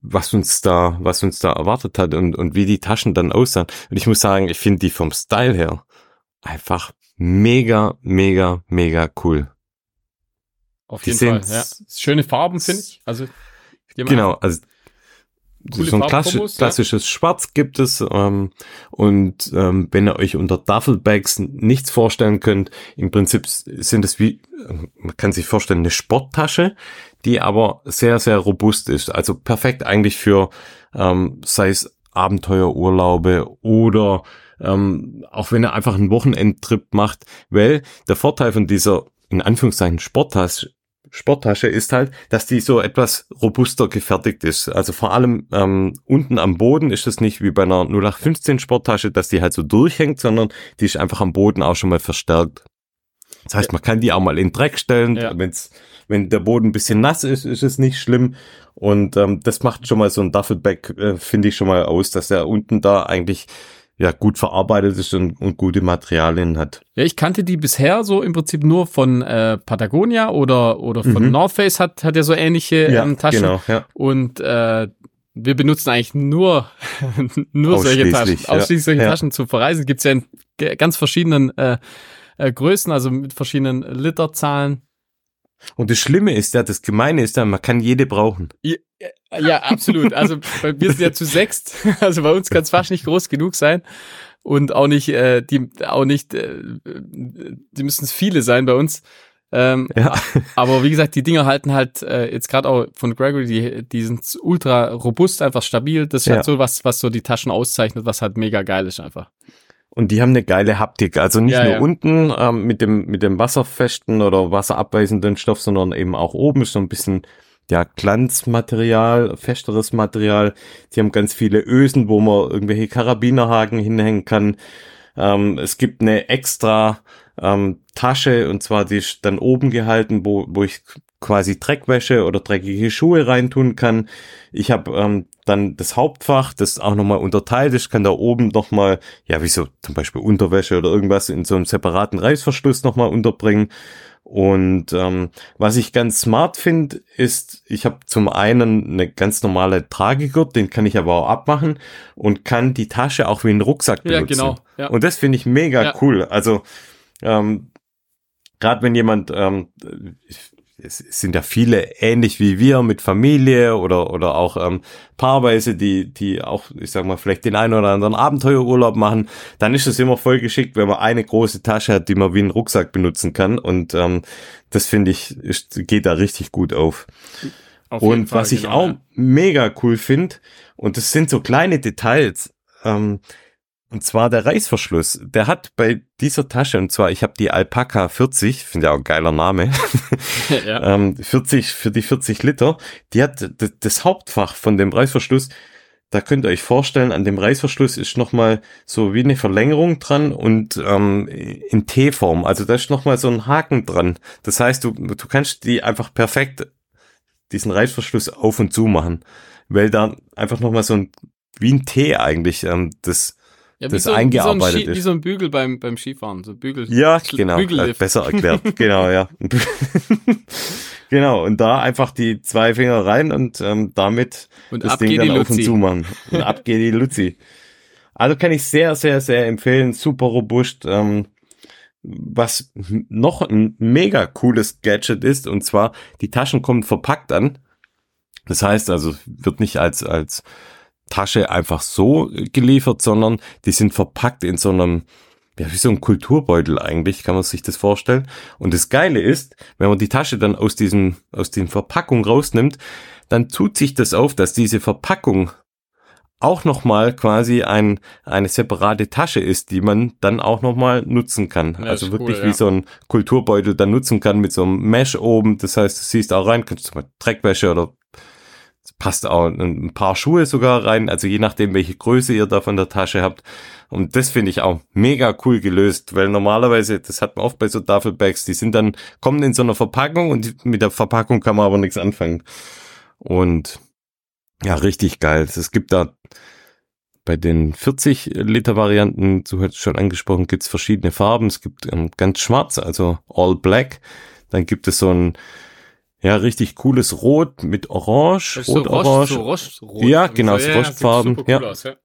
was uns da, was uns da erwartet hat und, und wie die Taschen dann aussahen. Und ich muss sagen, ich finde die vom Style her einfach mega, mega, mega cool. Auf die jeden Fall, ja. Schöne Farben, finde ich. Also, genau, also so ein klassisch, klassisches ja. Schwarz gibt es ähm, und ähm, wenn ihr euch unter Duffelbags nichts vorstellen könnt, im Prinzip sind es wie, man kann sich vorstellen, eine Sporttasche, die aber sehr, sehr robust ist. Also perfekt eigentlich für, ähm, sei es Abenteuerurlaube oder ähm, auch wenn ihr einfach einen Wochenendtrip macht, weil der Vorteil von dieser in Anführungszeichen Sporttasche Sporttasche ist halt, dass die so etwas robuster gefertigt ist. Also vor allem ähm, unten am Boden ist es nicht wie bei einer 0815 Sporttasche, dass die halt so durchhängt, sondern die ist einfach am Boden auch schon mal verstärkt. Das heißt, man kann die auch mal in Dreck stellen. Ja. Wenn's, wenn der Boden ein bisschen nass ist, ist es nicht schlimm. Und ähm, das macht schon mal so ein Duffelback, äh, finde ich schon mal aus, dass der unten da eigentlich ja gut verarbeitet ist und, und gute Materialien hat. Ja, ich kannte die bisher so im Prinzip nur von äh, Patagonia oder oder von mhm. North Face hat hat ja so ähnliche ja, ähm, Taschen genau, ja. und äh, wir benutzen eigentlich nur nur solche Taschen, ja. ausschließlich solche ja. Taschen zu verreisen. Gibt's ja in ganz verschiedenen äh, äh, Größen, also mit verschiedenen Literzahlen. Und das Schlimme ist ja, das Gemeine ist ja, man kann jede brauchen. Ja, ja absolut. Also wir sind ja zu sechst. Also bei uns kann es fast nicht groß genug sein. Und auch nicht, äh, die, auch nicht, äh, die müssen es viele sein bei uns. Ähm, ja. Aber wie gesagt, die Dinger halten halt äh, jetzt gerade auch von Gregory, die, die sind ultra robust, einfach stabil. Das ist ja. halt so was, was so die Taschen auszeichnet, was halt mega geil ist einfach. Und die haben eine geile Haptik. Also nicht ja, nur ja. unten ähm, mit dem mit dem wasserfesten oder wasserabweisenden Stoff, sondern eben auch oben ist so ein bisschen ja Glanzmaterial, festeres Material. Die haben ganz viele Ösen, wo man irgendwelche Karabinerhaken hinhängen kann. Ähm, es gibt eine extra ähm, Tasche und zwar die ist dann oben gehalten, wo, wo ich quasi Dreckwäsche oder dreckige Schuhe reintun kann. Ich habe ähm, dann das Hauptfach, das auch nochmal unterteilt ist, kann da oben nochmal, ja, wie so zum Beispiel Unterwäsche oder irgendwas in so einem separaten Reißverschluss nochmal unterbringen. Und ähm, was ich ganz smart finde, ist, ich habe zum einen eine ganz normale Tragegurt, den kann ich aber auch abmachen und kann die Tasche auch wie einen Rucksack benutzen. Ja, genau. Ja. Und das finde ich mega ja. cool. Also ähm, gerade wenn jemand, ähm, es sind ja viele ähnlich wie wir mit Familie oder oder auch ähm, paarweise, die die auch, ich sag mal, vielleicht den einen oder anderen Abenteuerurlaub machen, dann ist es immer voll geschickt, wenn man eine große Tasche hat, die man wie einen Rucksack benutzen kann. Und ähm, das finde ich, ist, geht da richtig gut auf. auf und Fall, was ich genau, auch ja. mega cool finde, und das sind so kleine Details, ähm, Und zwar der Reißverschluss. Der hat bei dieser Tasche, und zwar, ich habe die Alpaca 40, finde ja auch ein geiler Name, ja. ähm, 40 für die 40 Liter. Die hat das Hauptfach von dem Reißverschluss. Da könnt ihr euch vorstellen, an dem Reißverschluss ist nochmal so wie eine Verlängerung dran und ähm, in T-Form. Also da ist nochmal so ein Haken dran. Das heißt, du, du kannst die einfach perfekt diesen Reißverschluss auf und zu machen, weil da einfach nochmal so ein wie ein T eigentlich ähm, das ja, das so, eingearbeitet wie so ist. Wie so ein Bügel beim, beim Skifahren, so Bügel. Ja, genau, Bügellift. besser erklärt, genau, ja. genau, und da einfach die zwei Finger rein und ähm, damit und das Ding dann auf und zu machen. Und ab geht die Luzi. Also kann ich sehr, sehr, sehr empfehlen, super robust. Ähm, was noch ein mega cooles Gadget ist, und zwar die Taschen kommen verpackt an. Das heißt also, wird nicht als, als Tasche einfach so geliefert, sondern die sind verpackt in so einem, ja, wie so ein Kulturbeutel eigentlich, kann man sich das vorstellen. Und das Geile ist, wenn man die Tasche dann aus diesem, aus den Verpackung rausnimmt, dann tut sich das auf, dass diese Verpackung auch nochmal quasi ein, eine separate Tasche ist, die man dann auch nochmal nutzen kann. Ja, also wirklich cool, wie so ein Kulturbeutel dann nutzen kann mit so einem Mesh oben. Das heißt, du siehst auch rein, kannst du mal Dreckwäsche oder passt auch ein paar Schuhe sogar rein, also je nachdem, welche Größe ihr da von der Tasche habt. Und das finde ich auch mega cool gelöst, weil normalerweise, das hat man oft bei so Duffelbags, die sind dann, kommen in so einer Verpackung und mit der Verpackung kann man aber nichts anfangen. Und ja, richtig geil. Es gibt da bei den 40 Liter Varianten, du hast schon angesprochen, gibt es verschiedene Farben. Es gibt ähm, ganz schwarz, also all black. Dann gibt es so ein ja, richtig cooles Rot mit Orange, Rot-Orange. So Rost, so Rot, ja, genau, so, ja, Rostfarben. Cool ja. Aus, ja.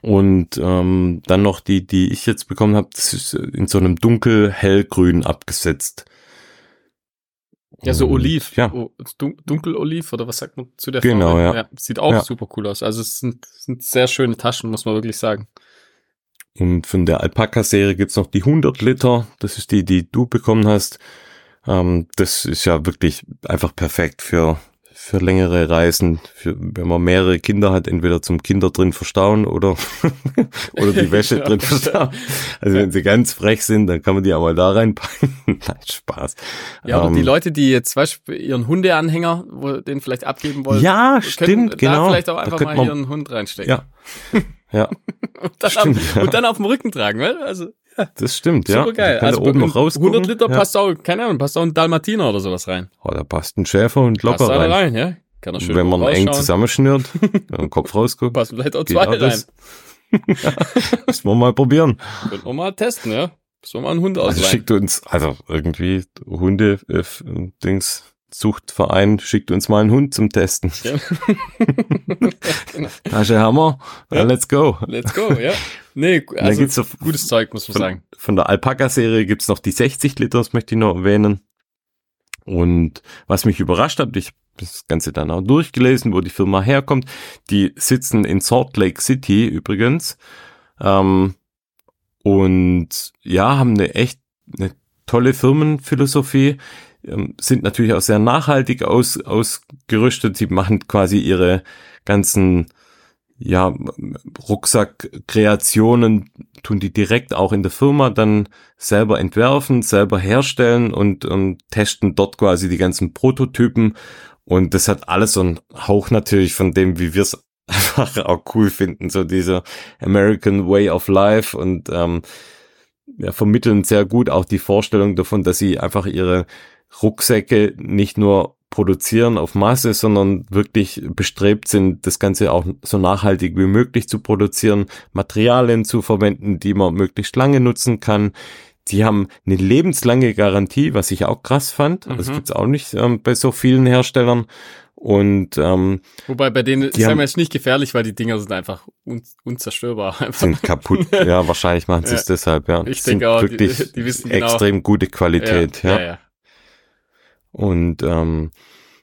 Und ähm, dann noch die, die ich jetzt bekommen habe, das ist in so einem dunkel-hellgrün abgesetzt. Ja, so Oliv. Ja. Oh, Dunkel-Oliv oder was sagt man zu der genau, Farbe? Ja. ja. Sieht auch ja. super cool aus. Also es sind, sind sehr schöne Taschen, muss man wirklich sagen. Und von der Alpaka-Serie gibt's noch die 100 Liter. Das ist die, die du bekommen hast. Ähm, das ist ja wirklich einfach perfekt für, für längere Reisen, für, wenn man mehrere Kinder hat, entweder zum Kinder drin verstauen oder, oder die Wäsche drin verstauen. Also wenn sie ganz frech sind, dann kann man die auch mal da reinpacken. Nein, Spaß. Ja, oder ähm, die Leute, die jetzt zum Beispiel ihren Hundeanhänger, wo den vielleicht abgeben wollen. Ja, stimmt, genau. vielleicht auch einfach mal man, ihren Hund reinstecken. Ja. Ja. und, dann stimmt, auf, ja. und dann auf dem Rücken tragen, weil also das stimmt, ja. Super geil. Also oben noch raus. 100 Liter ja. passt auch, keine Ahnung, passt auch ein Dalmatiner oder sowas rein. Oh, da passt ein Schäfer und locker passt rein. rein, ja. Kann er schön Wenn man eng zusammenschnürt, wenn man Kopf rausguckt. Passt vielleicht auch zwei rein. ja, müssen wir mal probieren. Können wir mal testen, ja. Müssen wir mal einen Hund ausleihen. Also schickt uns, also irgendwie Hunde, äh, Dings, Zuchtverein schickt uns mal einen Hund zum Testen. Ja. genau. Tasche Hammer, ja. let's go. Let's go, ja. Nee, also gibt's noch, gutes Zeug, muss man von, sagen. Von der Alpaka-Serie gibt's noch die 60 Liter, das möchte ich noch erwähnen. Und was mich überrascht hat, ich habe das Ganze dann auch durchgelesen, wo die Firma herkommt. Die sitzen in Salt Lake City übrigens. Ähm, und ja, haben eine echt eine tolle Firmenphilosophie ähm, sind natürlich auch sehr nachhaltig aus, ausgerüstet. Sie machen quasi ihre ganzen ja, Rucksackkreationen tun die direkt auch in der Firma dann selber entwerfen, selber herstellen und, und testen dort quasi die ganzen Prototypen. Und das hat alles so einen Hauch natürlich von dem, wie wir es einfach auch cool finden, so dieser American Way of Life und ähm, ja, vermitteln sehr gut auch die Vorstellung davon, dass sie einfach ihre Rucksäcke nicht nur produzieren auf Masse, sondern wirklich bestrebt sind, das Ganze auch so nachhaltig wie möglich zu produzieren, Materialien zu verwenden, die man möglichst lange nutzen kann. Die haben eine lebenslange Garantie, was ich auch krass fand. Mhm. Das gibt's auch nicht ähm, bei so vielen Herstellern. Und ähm, wobei bei denen ist es jetzt nicht gefährlich, weil die Dinger sind einfach un unzerstörbar. Einfach. Sind kaputt. ja, wahrscheinlich machen sie es deshalb. Ja, ich denke auch, wirklich die, die wissen genau. extrem gute Qualität. ja. ja. ja. Und ähm,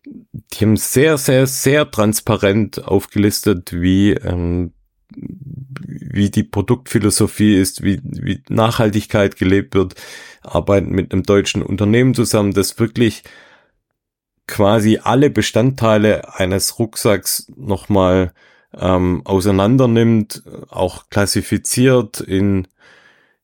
die haben sehr, sehr, sehr transparent aufgelistet, wie, ähm, wie die Produktphilosophie ist, wie, wie Nachhaltigkeit gelebt wird, arbeiten mit einem deutschen Unternehmen zusammen, das wirklich quasi alle Bestandteile eines Rucksacks nochmal ähm, auseinander nimmt, auch klassifiziert in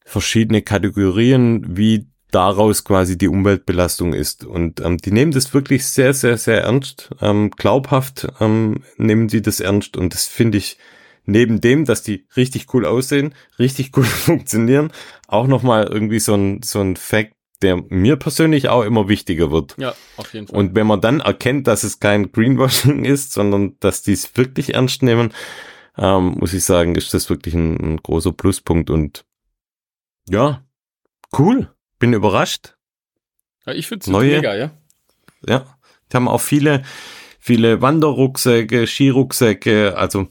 verschiedene Kategorien, wie daraus quasi die Umweltbelastung ist. Und ähm, die nehmen das wirklich sehr, sehr, sehr ernst. Ähm, glaubhaft ähm, nehmen sie das ernst und das finde ich neben dem, dass die richtig cool aussehen, richtig cool funktionieren, auch nochmal irgendwie so ein, so ein Fact, der mir persönlich auch immer wichtiger wird. Ja, auf jeden Fall. Und wenn man dann erkennt, dass es kein Greenwashing ist, sondern dass die es wirklich ernst nehmen, ähm, muss ich sagen, ist das wirklich ein, ein großer Pluspunkt und ja, cool. Bin überrascht. Ja, ich finde es mega, ja. Ja, die haben auch viele, viele Wanderrucksäcke, Skirucksäcke, also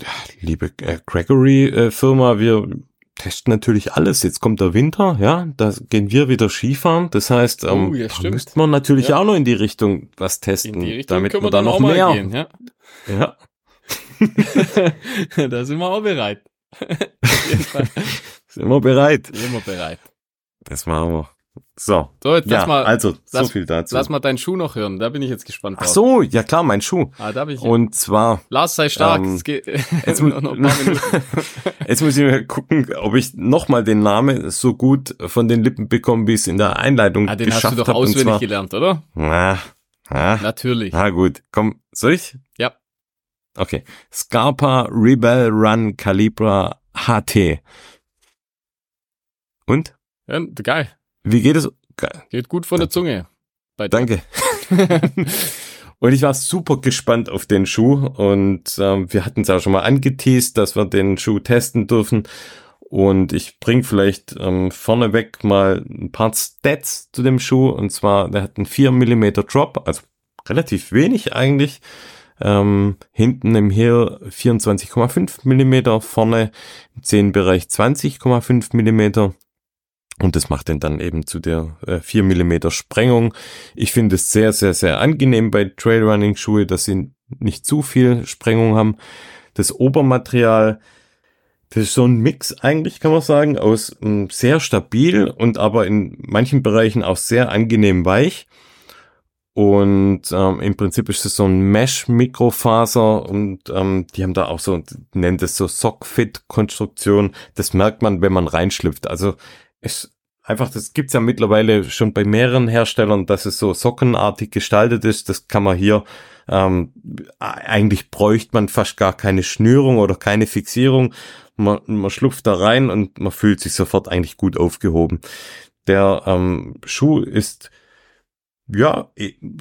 ja, liebe äh, Gregory-Firma, wir testen natürlich alles. Jetzt kommt der Winter, ja, da gehen wir wieder Skifahren. Das heißt, ähm, oh, ja, da müsste man natürlich ja. auch noch in die Richtung was testen, Richtung damit wir da noch mehr. Gehen, ja. ja. da sind wir auch bereit. sind wir bereit. Sind wir bereit. Das machen wir. So. So, jetzt ja, lass mal. Also, lass, so viel dazu. Lass mal deinen Schuh noch hören. Da bin ich jetzt gespannt drauf. Ach so, ja klar, mein Schuh. Ah, da bin ich. Und zwar. Lars sei stark. Ähm, jetzt, mu jetzt muss ich mal gucken, ob ich nochmal den Namen so gut von den Lippen bekomme, wie es in der Einleitung ah, den geschafft hast du doch auswendig zwar, gelernt, oder? Na, na, Natürlich. Na gut, komm, soll ich? Ja. Okay. Scarpa Rebel Run Calibra HT. Und? Ja, geil. Wie geht es? Geil. Geht gut von der Zunge. Danke. und ich war super gespannt auf den Schuh und ähm, wir hatten es auch schon mal angeteased, dass wir den Schuh testen dürfen. Und ich bringe vielleicht ähm, vorneweg mal ein paar Stats zu dem Schuh. Und zwar, der hat einen 4 mm Drop, also relativ wenig eigentlich. Ähm, hinten im Heel 24,5 mm, vorne im Zehenbereich 20,5 mm. Und das macht den dann eben zu der äh, 4 mm Sprengung. Ich finde es sehr, sehr, sehr angenehm bei Trailrunning-Schuhe, dass sie nicht zu viel Sprengung haben. Das Obermaterial, das ist so ein Mix eigentlich, kann man sagen, aus ähm, sehr stabil und aber in manchen Bereichen auch sehr angenehm weich. Und ähm, im Prinzip ist es so ein Mesh-Mikrofaser und ähm, die haben da auch so, nennt es so Sockfit-Konstruktion. Das merkt man, wenn man reinschlüpft. Also es einfach, das gibt's ja mittlerweile schon bei mehreren Herstellern, dass es so sockenartig gestaltet ist. Das kann man hier, ähm, eigentlich bräuchte man fast gar keine Schnürung oder keine Fixierung. Man, man schlupft da rein und man fühlt sich sofort eigentlich gut aufgehoben. Der ähm, Schuh ist ja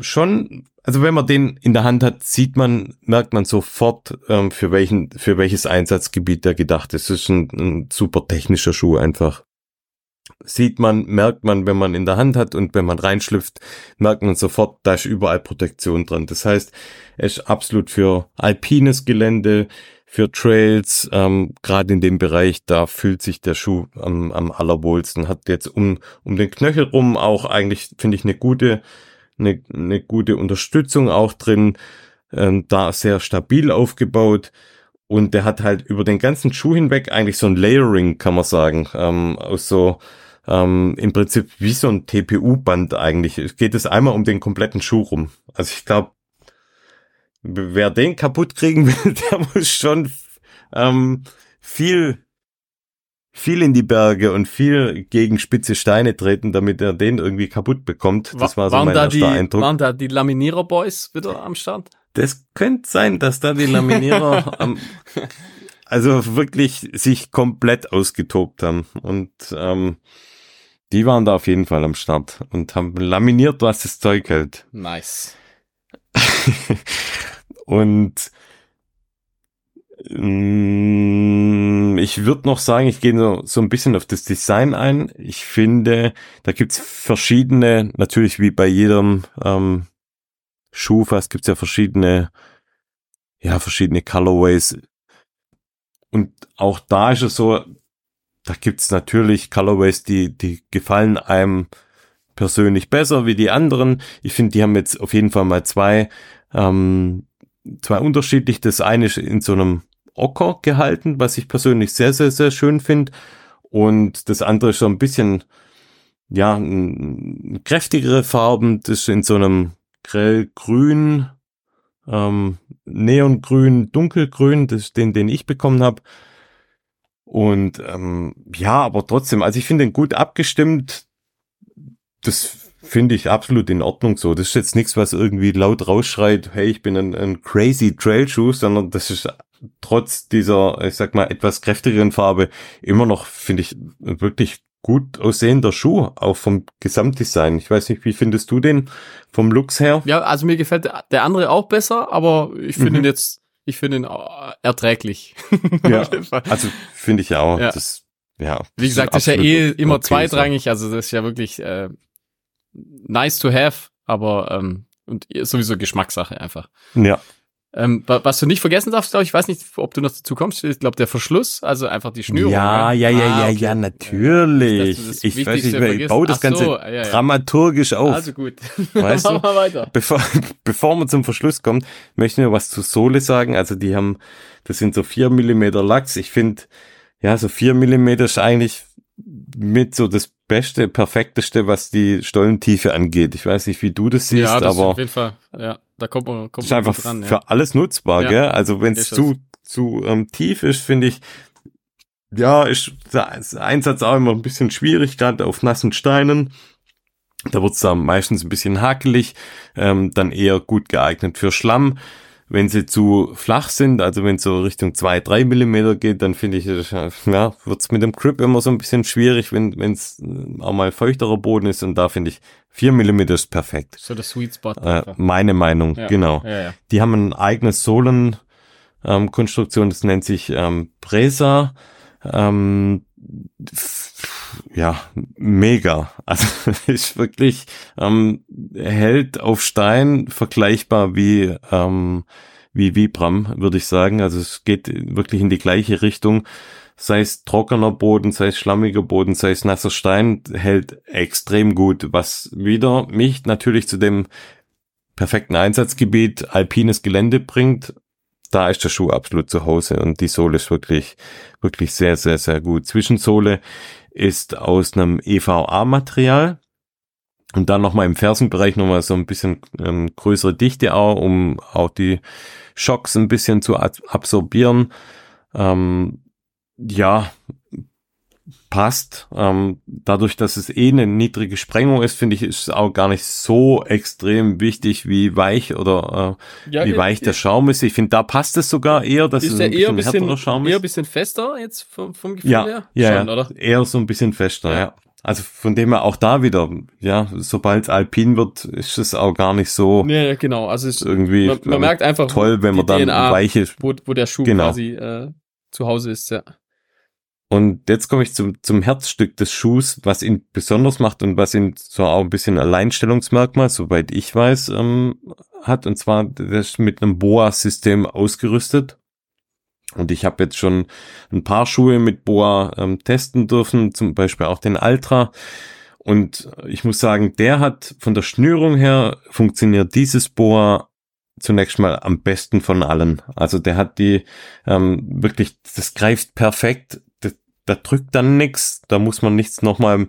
schon, also wenn man den in der Hand hat, sieht man, merkt man sofort, ähm, für welchen, für welches Einsatzgebiet der gedacht ist. Es ist ein, ein super technischer Schuh einfach sieht man, merkt man, wenn man in der Hand hat und wenn man reinschlüpft, merkt man sofort, da ist überall Protektion dran. Das heißt, es ist absolut für alpines Gelände, für Trails, ähm, gerade in dem Bereich, da fühlt sich der Schuh am, am allerwohlsten. Hat jetzt um, um den Knöchel rum auch eigentlich, finde ich, eine gute, eine, eine gute Unterstützung auch drin, ähm, da sehr stabil aufgebaut. Und der hat halt über den ganzen Schuh hinweg eigentlich so ein Layering, kann man sagen, ähm, aus so ähm, im Prinzip wie so ein TPU-Band eigentlich. Es geht es einmal um den kompletten Schuh rum. Also ich glaube, wer den kaputt kriegen will, der muss schon ähm, viel viel in die Berge und viel gegen spitze Steine treten, damit er den irgendwie kaputt bekommt. Das war so waren mein erster die, Eindruck. Waren da die Laminierer-Boys wieder am Start? Das könnte sein, dass da die Laminierer am, also wirklich sich komplett ausgetobt haben. Und ähm, die waren da auf jeden Fall am Start und haben laminiert, was das Zeug hält. Nice. und mm, ich würde noch sagen, ich gehe so, so ein bisschen auf das Design ein. Ich finde, da gibt's verschiedene, natürlich wie bei jedem ähm, Schuh fast gibt's ja verschiedene, ja, verschiedene Colorways. Und auch da ist es so, da gibt's natürlich Colorways, die, die gefallen einem persönlich besser wie die anderen. Ich finde, die haben jetzt auf jeden Fall mal zwei, ähm, zwei unterschiedlich. Das eine ist in so einem Ocker gehalten, was ich persönlich sehr, sehr, sehr schön finde. Und das andere ist so ein bisschen, ja, kräftigere Farben. Das ist in so einem grellgrün, ähm, Neongrün, Dunkelgrün, das ist den, den ich bekommen habe. Und ähm, ja, aber trotzdem, also ich finde den gut abgestimmt. Das finde ich absolut in Ordnung so. Das ist jetzt nichts, was irgendwie laut rausschreit, hey, ich bin ein, ein crazy Trailshoe, sondern das ist trotz dieser, ich sag mal, etwas kräftigeren Farbe immer noch, finde ich, wirklich gut aussehender Schuh, auch vom Gesamtdesign. Ich weiß nicht, wie findest du den vom Looks her? Ja, also mir gefällt der andere auch besser, aber ich finde mhm. ihn jetzt, ich finde ihn erträglich. Ja, also finde ich ja auch. Ja. Das, ja, Wie gesagt, das ist ja eh immer okay zweitrangig, also das ist ja wirklich äh, nice to have, aber ähm, und sowieso Geschmackssache einfach. Ja. Ähm, was du nicht vergessen darfst, glaube ich, weiß nicht, ob du noch dazu kommst, ich glaube, der Verschluss, also einfach die Schnürung. Ja, ja, ja, ah, ja, okay. ja, natürlich. Ich, ich weiß nicht, ich baue das Ganze so, ja, ja. dramaturgisch auf. Also gut. Weißt du? Mal weiter. Bevor, bevor man zum Verschluss kommt, möchte ich nur was zu Sohle sagen. Also die haben, das sind so vier Millimeter Lachs. Ich finde, ja, so vier Millimeter ist eigentlich mit so das Beste, Perfekteste, was die Stollentiefe angeht. Ich weiß nicht, wie du das siehst, ja, das aber. Auf jeden Fall, ja. Da kommt man, kommt ist einfach dran, für alles nutzbar, ja. gell? Also wenn es zu, zu ähm, tief ist, finde ich, ja, ist der Einsatz auch immer ein bisschen schwierig, gerade auf nassen Steinen. Da wird's dann meistens ein bisschen hakelig, ähm, dann eher gut geeignet für Schlamm. Wenn sie zu flach sind, also wenn es so Richtung zwei drei Millimeter geht, dann finde ich, ja, wird's mit dem Grip immer so ein bisschen schwierig, wenn es äh, auch mal feuchterer Boden ist. Und da finde ich, vier Millimeter ist perfekt. So der Sweet Spot. Äh, meine Meinung, ja. genau. Ja, ja. Die haben ein eigenes Sohlenkonstruktion, ähm, das nennt sich ähm, Presa. Ähm, ja, mega. Also ist wirklich ähm, hält auf Stein vergleichbar wie ähm, wie Vibram, würde ich sagen. Also es geht wirklich in die gleiche Richtung. Sei es trockener Boden, sei es schlammiger Boden, sei es nasser Stein, hält extrem gut. Was wieder mich natürlich zu dem perfekten Einsatzgebiet alpines Gelände bringt. Da ist der Schuh absolut zu Hause und die Sohle ist wirklich, wirklich sehr, sehr, sehr gut. Zwischensohle ist aus einem EVA-Material. Und dann nochmal im Fersenbereich nochmal so ein bisschen ähm, größere Dichte auch, um auch die Schocks ein bisschen zu absorbieren. Ähm, ja, passt. Ähm, dadurch, dass es eh eine niedrige Sprengung ist, finde ich, ist es auch gar nicht so extrem wichtig, wie weich oder äh, ja, wie weich der Schaum ist. Ich finde, da passt es sogar eher, dass ist es ein bisschen, bisschen härterer Schaum ist. Eher ein bisschen fester jetzt vom, vom Gefühl ja, her? Ja, Schon, oder? eher so ein bisschen fester, ja. ja. Also von dem her auch da wieder, ja, sobald es alpin wird, ist es auch gar nicht so. Ja, ja genau. Also es ist irgendwie man, man merkt einfach toll, wenn man dann DNA, weiche, wo, wo der Schuh genau. quasi äh, zu Hause ist, ja. Und jetzt komme ich zum, zum Herzstück des Schuhs, was ihn besonders macht und was ihn so auch ein bisschen Alleinstellungsmerkmal, soweit ich weiß, ähm, hat. Und zwar, der ist mit einem Boa-System ausgerüstet. Und ich habe jetzt schon ein paar Schuhe mit Boa ähm, testen dürfen, zum Beispiel auch den Ultra. Und ich muss sagen, der hat von der Schnürung her funktioniert dieses Boa zunächst mal am besten von allen. Also der hat die ähm, wirklich, das greift perfekt da drückt dann nichts, da muss man nichts nochmal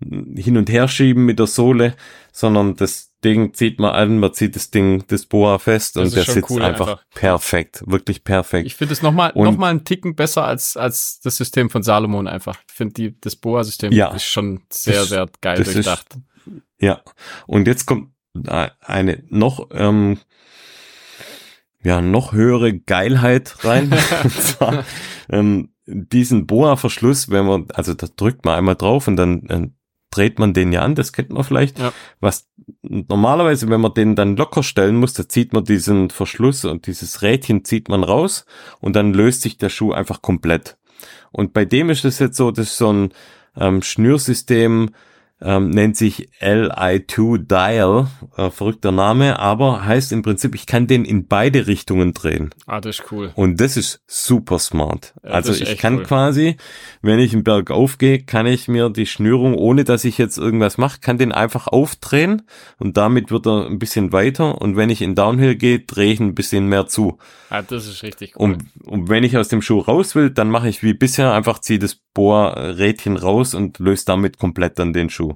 hin und her schieben mit der Sohle, sondern das Ding zieht man an, man zieht das Ding, das Boa fest das und der sitzt cool, einfach, einfach, perfekt, wirklich perfekt. Ich finde es nochmal noch mal einen Ticken besser als, als das System von Salomon einfach. Ich finde das Boa-System ja, ist schon sehr, das, sehr geil durchdacht. Ist, ja, und jetzt kommt eine noch, ähm, ja, noch höhere Geilheit rein. und zwar, ähm, diesen Boa-Verschluss, wenn man, also da drückt man einmal drauf und dann, dann dreht man den ja an, das kennt man vielleicht. Ja. Was normalerweise, wenn man den dann locker stellen muss, da zieht man diesen Verschluss und dieses Rädchen zieht man raus und dann löst sich der Schuh einfach komplett. Und bei dem ist es jetzt so, das ist so ein ähm, Schnürsystem, ähm, nennt sich Li2 Dial, äh, verrückter Name, aber heißt im Prinzip, ich kann den in beide Richtungen drehen. Ah, das ist cool. Und das ist super smart. Ja, also ich kann cool. quasi, wenn ich einen Berg aufgehe, kann ich mir die Schnürung, ohne dass ich jetzt irgendwas mache, kann den einfach aufdrehen und damit wird er ein bisschen weiter und wenn ich in Downhill gehe, drehe ich ein bisschen mehr zu. Ah, das ist richtig cool. Und, und wenn ich aus dem Schuh raus will, dann mache ich wie bisher einfach ziehe das Bohrrädchen raus und löse damit komplett dann den Schuh.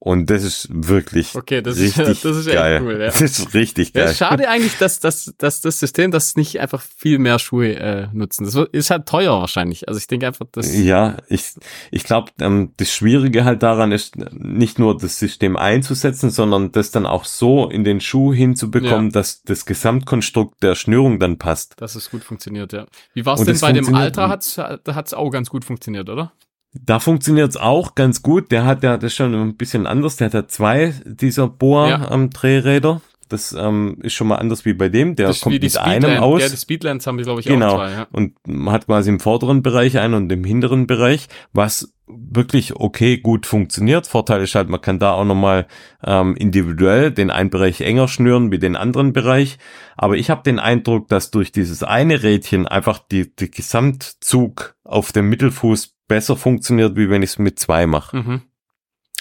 Und das ist wirklich okay, das richtig ist, das ist geil. echt cool. Ja. Das ist richtig geil. Ja, schade eigentlich, dass, dass, dass das System, das nicht einfach viel mehr Schuhe äh, nutzen. Das ist halt teuer wahrscheinlich. Also ich denke einfach, dass Ja, ich, ich glaube, ähm, das Schwierige halt daran ist, nicht nur das System einzusetzen, sondern das dann auch so in den Schuh hinzubekommen, Ja. dass das Gesamtkonstrukt der Schnürung dann passt. dass es gut funktioniert, ja. Wie war es denn es bei dem Alter? Hat's, da hat's auch ganz gut funktioniert, oder? Da funktioniert's auch ganz gut. Der hat ja das ist schon ein bisschen anders. Der hat ja zwei dieser Boa Ja. ähm, Drehräder. Das ähm, ist schon mal anders wie bei dem. Der das kommt mit einem Speedland. aus. Ja, die Speedlands haben wir, glaube ich, Genau. auch zwei, ja. und man hat quasi im vorderen Bereich einen und im hinteren Bereich, was wirklich okay gut funktioniert. Vorteil ist halt, man kann da auch nochmal ähm, individuell den einen Bereich enger schnüren wie den anderen Bereich. Aber ich habe den Eindruck, dass durch dieses eine Rädchen einfach die, die Gesamtzug auf dem Mittelfuß besser funktioniert, wie wenn ich es mit zwei mache. Mhm.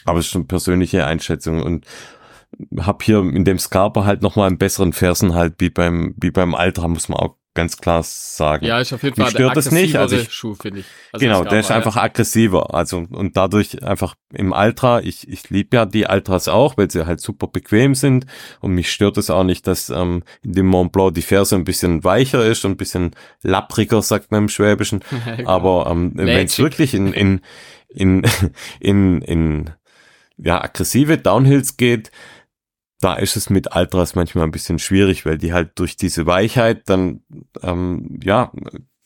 Aber es ist eine persönliche Einschätzung und hab hier in dem Scarpa halt nochmal einen besseren Fersenhalt wie beim, wie beim Ultra, muss man auch ganz klar sagen. Ja, ist auf jeden Mich Fall stört das nicht, also ich- Schuh, finde ich. Also genau, der ist Scarpa, einfach aggressiver. Also und dadurch einfach im Ultra, ich, ich liebe ja die Ultras auch, weil sie halt super bequem sind. Und mich stört es auch nicht, dass ähm, in dem Mont Blanc die Ferse ein bisschen weicher ist und ein bisschen lappriger, sagt man im Schwäbischen. ja. Aber ähm, wenn es wirklich in, in, in, in, in ja, aggressive Downhills geht, da ist es mit Ultras manchmal ein bisschen schwierig, weil die halt durch diese Weichheit dann, ähm, ja,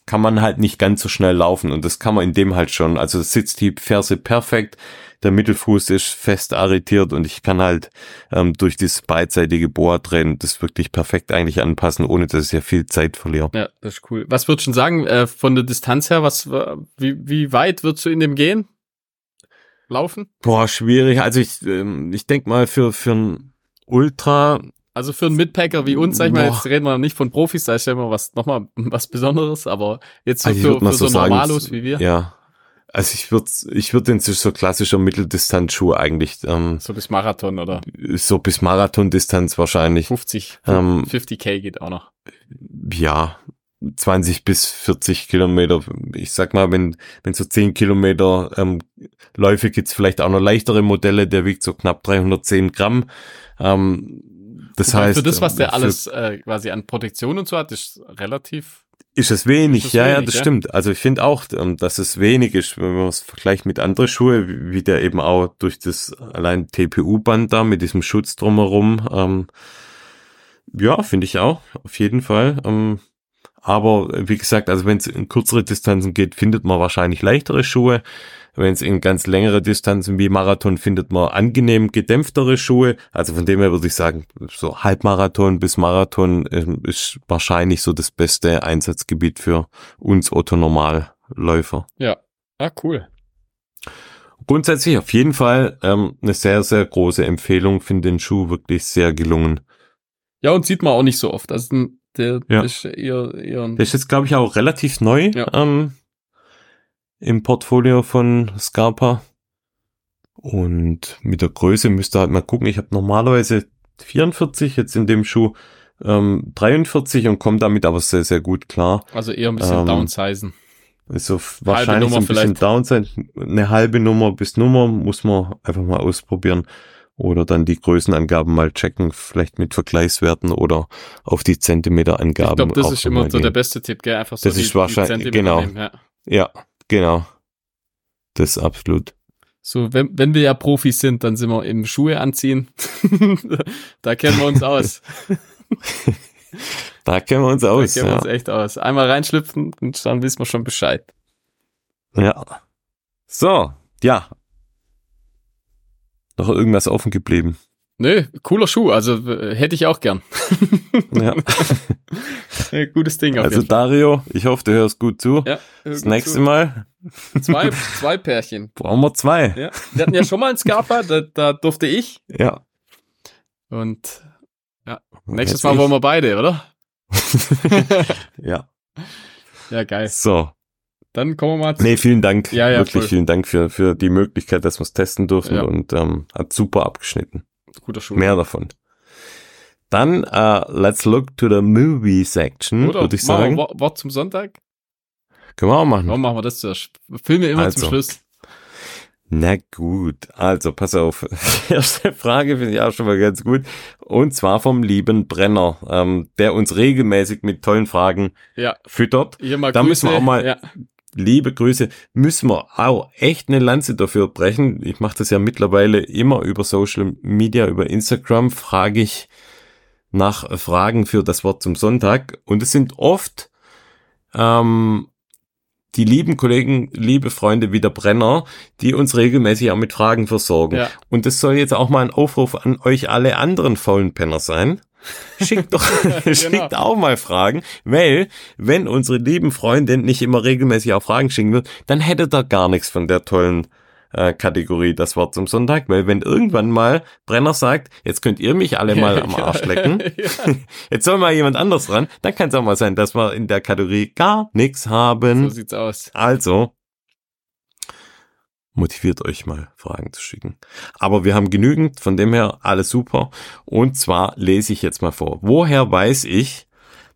kann man halt nicht ganz so schnell laufen und das kann man in dem halt schon. Also sitzt die Ferse perfekt, der Mittelfuß ist fest arretiert und ich kann halt ähm, durch dieses beidseitige Bohrdrehen das wirklich perfekt eigentlich anpassen, ohne dass ich ja viel Zeit verliere. Ja, das ist cool. Was würdest du denn sagen, äh, von der Distanz her, was, wie, wie weit würdest du in dem gehen? Laufen? Boah, schwierig. Also ich, ähm, ich denk mal für, für ein Ultra, Also für einen Mitpacker wie uns, sag ich mal, Boah. jetzt reden wir nicht von Profis, da ist ja immer was, nochmal was Besonderes, aber jetzt so Also für, mal für so, so sagen, Normalos wie wir, ja. Also ich würde ich würd den so klassischer Mitteldistanzschuh eigentlich, ähm, so bis Marathon oder so bis Marathondistanz wahrscheinlich. 50, Ähm, 50k geht auch noch. Ja, 20 bis 40 Kilometer. Ich sag mal, wenn, wenn so 10 Kilometer ähm, Läufe gibt's vielleicht auch noch leichtere Modelle, der wiegt so knapp 310 Gramm. Ähm, das heißt, für das, was der für- alles äh, quasi an Protektion und so hat, ist relativ. Ist es wenig, Ist es ja, ja, wenig, das ja? stimmt. Also ich finde auch, ähm, dass es wenig ist, wenn man es vergleicht mit anderen Schuhe, wie der eben auch durch das allein TPU-Band da mit diesem Schutz drumherum. Ähm, ja, finde ich auch, auf jeden Fall. Ähm, aber äh, wie gesagt, also wenn es in kürzere Distanzen geht, findet man wahrscheinlich leichtere Schuhe. Wenn es in ganz längere Distanzen wie Marathon findet man angenehm gedämpftere Schuhe. Also von dem her würde ich sagen, so Halbmarathon bis Marathon ähm, ist wahrscheinlich so das beste Einsatzgebiet für uns Otto Normalläufer. Ja. Ah, cool. Grundsätzlich auf jeden Fall ähm, eine sehr, sehr große Empfehlung. Finde den Schuh wirklich sehr gelungen. Ja, und sieht man auch nicht so oft. Also der Ja. ist eher, eher ein Der ist jetzt, glaube ich, auch relativ neu Ja. ähm, im Portfolio von Scarpa. Und mit der Größe müsst ihr halt mal gucken. Ich habe normalerweise 44, jetzt in dem Schuh ähm, 43 und komme damit aber sehr, sehr gut klar. also eher ein bisschen Ähm, downsizen. Also wahrscheinlich so ein bisschen. Downside. Eine halbe Nummer bis Nummer muss man einfach mal ausprobieren. Oder dann die Größenangaben mal checken, vielleicht mit Vergleichswerten oder auf die Zentimeterangaben. Ich glaube, das ist immer so der gehen. beste Tipp, gell? Einfach so Das ist wahrscheinlich- genau. ja. Ja, genau. Das ist absolut. So, wenn, wenn wir ja Profis sind, dann sind wir im Schuhe anziehen. da kennen wir uns aus. Da kennen wir uns Da aus. kennen wir Ja. uns echt aus. Einmal reinschlüpfen und dann wissen wir schon Bescheid. ja. So, ja. Noch irgendwas offen geblieben. Nö, cooler Schuh, also äh, hätte ich auch gern. Ja. Äh, Gutes Ding auf Also jeden Fall. Dario, ich hoffe, du hörst gut zu. Ja, Das nächste zu. Mal Zwei, zwei Pärchen. brauchen wir zwei. Ja. Wir hatten ja schon mal einen Scarpa, da, da durfte ich. Ja. Und nächstes Jetzt Mal ich. wollen wir beide, oder? Ja. ja, geil. So. Dann kommen wir mal zu. Nee, vielen Dank. Ja, ja, Wirklich voll. vielen Dank für, für die Möglichkeit, dass wir es testen durften Ja. und ähm, hat super abgeschnitten. Guter Schuh. Mehr davon. Dann äh, let's look to the movie section, Oder? würde ich sagen. Wort, Wort zum Sonntag? Können wir auch machen. Warum machen wir das zuerst? Filme immer Also. zum Schluss. Na gut, also pass auf. Erste Frage finde ich auch schon mal ganz gut. Und zwar vom lieben Brenner, ähm, der uns regelmäßig mit tollen Fragen ja. füttert. Hier mal da Grüße. müssen wir auch mal, ja. Liebe Grüße, müssen wir auch echt eine Lanze dafür brechen. Ich mache das ja mittlerweile immer über Social Media, über Instagram, frage ich nach Fragen für das Wort zum Sonntag. Und es sind oft ähm, die lieben Kollegen, liebe Freunde wie der Brenner, die uns regelmäßig auch mit Fragen versorgen. Ja. Und das soll jetzt auch mal ein Aufruf an euch alle anderen faulen Penner sein. Schickt doch, schickt auch mal Fragen, weil wenn unsere lieben Freundin nicht immer regelmäßig auch Fragen schicken wird, dann hättet ihr gar nichts von der tollen äh, Kategorie das Wort zum Sonntag, weil wenn irgendwann mal Brenner sagt, jetzt könnt ihr mich alle mal am Arsch lecken, jetzt soll mal jemand anders ran, dann kann es auch mal sein, dass wir in der Kategorie gar nichts haben. So sieht's aus. Also, motiviert euch mal Fragen zu schicken. Aber wir haben genügend, von dem her alles super. Und zwar lese ich jetzt mal vor. Woher weiß ich,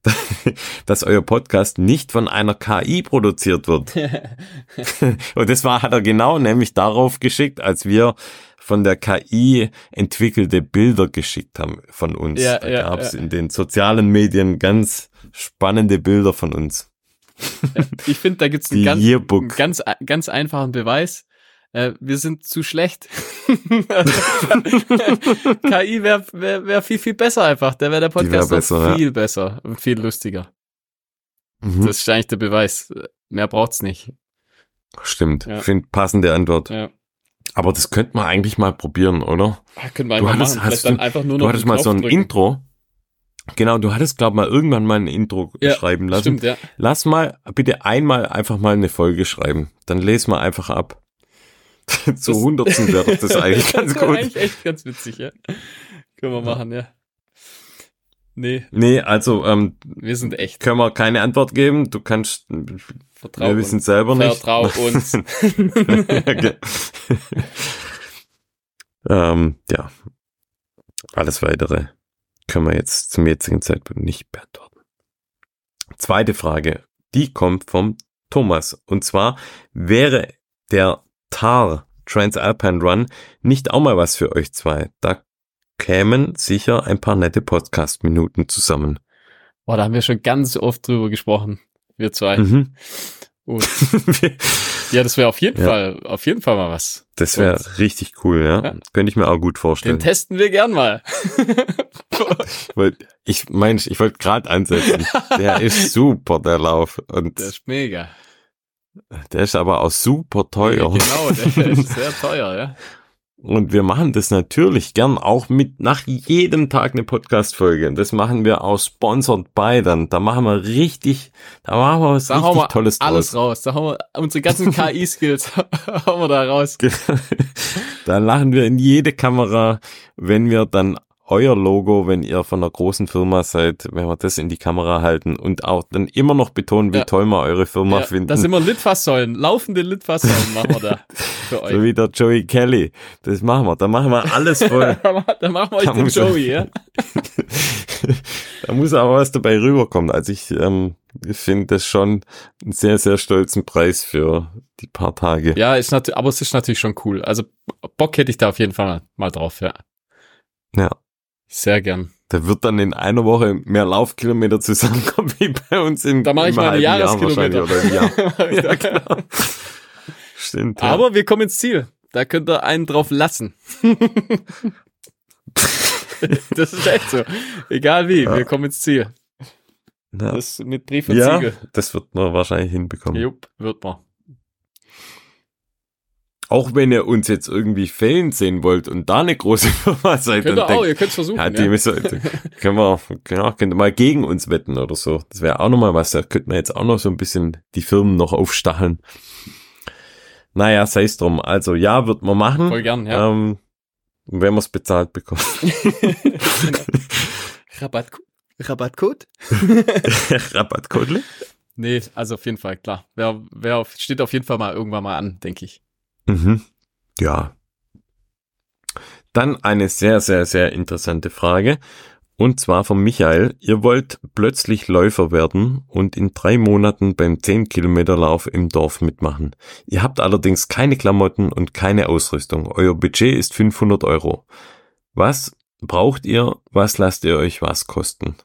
dass euer Podcast nicht von einer KI produziert wird. und das war, hat er genau nämlich darauf geschickt, als wir von der KI entwickelte Bilder geschickt haben von uns. Ja, da ja, gab es ja. in den sozialen Medien ganz spannende Bilder von uns. Ich finde, da gibt's einen Die ganz, einen ganz, ganz einfachen Beweis. Äh, wir sind zu schlecht. KI wäre wär, wär viel, viel besser einfach. Da wäre der wär Podcast noch besser, ja. viel besser und viel lustiger. Mhm. Das ist eigentlich der Beweis. Mehr braucht's nicht. Stimmt. Ja. Finde passende Antwort. Ja. Aber das könnte man eigentlich mal probieren, oder? Ah, Können wir Du einfach hattest- machen. hast du- einfach nur Du noch hattest den mal so ein drücken. Intro. Genau, du hattest, glaub mal, irgendwann mal ein Intro Ja, schreiben lassen. Stimmt, ja. Lass mal bitte einmal einfach mal eine Folge schreiben. Dann lesen wir einfach ab. Zu Das- Hundertsten wäre doch das eigentlich ganz das gut. eigentlich echt ganz witzig, ja. Können wir machen, ja. Nee, Nee, also ähm, wir sind echt. können wir keine Antwort geben. Du kannst, Vertrau wir wissen uns. selber nicht. Vertrau uns. Ähm, ja. Alles weitere können wir jetzt zum jetzigen Zeitpunkt nicht beantworten. Zweite Frage, die kommt vom Thomas. Und zwar wäre der TAR Transalpine Run nicht auch mal was für euch zwei? Da kämen sicher ein paar nette Podcast-Minuten zusammen. Boah, da haben wir schon ganz oft drüber gesprochen. Wir zwei. Mhm. Ja, das wäre auf jeden Ja. Fall, auf jeden Fall mal was. Das wäre richtig cool, ja? Ja. Könnte ich mir auch gut Den vorstellen. testen wir gern mal. Ich Mensch, ich wollte gerade ansetzen. Der ist super, der Lauf. Und Das ist mega. Der ist aber auch super teuer. Genau, der ist sehr teuer, ja. Und wir machen das natürlich gern auch mit nach jedem Tag eine Podcast-Folge. Das machen wir auch sponsored by dann. Da machen wir richtig, da machen wir was Da richtig wir Tolles alles raus. Da haben wir unsere ganzen KI-Skills hauen wir da raus. da lachen wir in jede Kamera, wenn wir dann euer Logo, wenn ihr von einer großen Firma seid, wenn wir das in die Kamera halten und auch dann immer noch betonen, wie Ja. toll wir eure Firma Ja, finden. da sind wir Litfaßsäulen. Laufende Litfaßsäulen machen wir da für euch. So wie der Joey Kelly. Das machen wir. Da machen wir alles voll. da machen wir euch Da den Joey, ja. da muss aber was dabei rüberkommen. Also ich, ähm, finde das schon einen sehr, sehr stolzen Preis für die paar Tage. Ja, ist natürlich, aber es ist natürlich schon cool. Also Bock hätte ich da auf jeden Fall mal, mal drauf, ja. Ja. Sehr gern. Da wird dann in einer Woche mehr Laufkilometer zusammenkommen wie bei uns in Da mache ich Jahr Jahreskilometer. Oder im Jahr. ja, genau. Stimmt. Ja. Aber wir kommen ins Ziel. Da könnt ihr einen drauf lassen. das ist echt so. Egal wie, Ja. wir kommen ins Ziel. ja. Das mit Brief und ja, Siegel. das wird man wahrscheinlich hinbekommen. Jupp, wird man. Auch wenn ihr uns jetzt irgendwie fällen sehen wollt und da eine große Firma seid, Könnt dann ihr denkt, auch, ihr könnt es versuchen. Ja, Ja, die müssen, können wir, genau, könnt ihr mal gegen uns wetten oder so. Das wäre auch nochmal was. Da könnten wir jetzt auch noch so ein bisschen die Firmen noch aufstacheln. Naja, sei es drum. Also ja, wird man machen. Voll gern, ja. Ähm, wenn wir es bezahlt bekommen. Rabatt, Rabattcode? Rabattcode? Nee, also auf jeden Fall, klar. Wer, wer auf, steht auf jeden Fall mal irgendwann mal an, denke ich. Mhm. Ja. Dann eine sehr, sehr, sehr interessante Frage. Und zwar von Michael. Ihr wollt plötzlich Läufer werden und in drei Monaten beim 10 Kilometer Lauf im Dorf mitmachen. Ihr habt allerdings keine Klamotten und keine Ausrüstung. Euer Budget ist 500 Euro. Was braucht ihr? Was lasst ihr euch was kosten?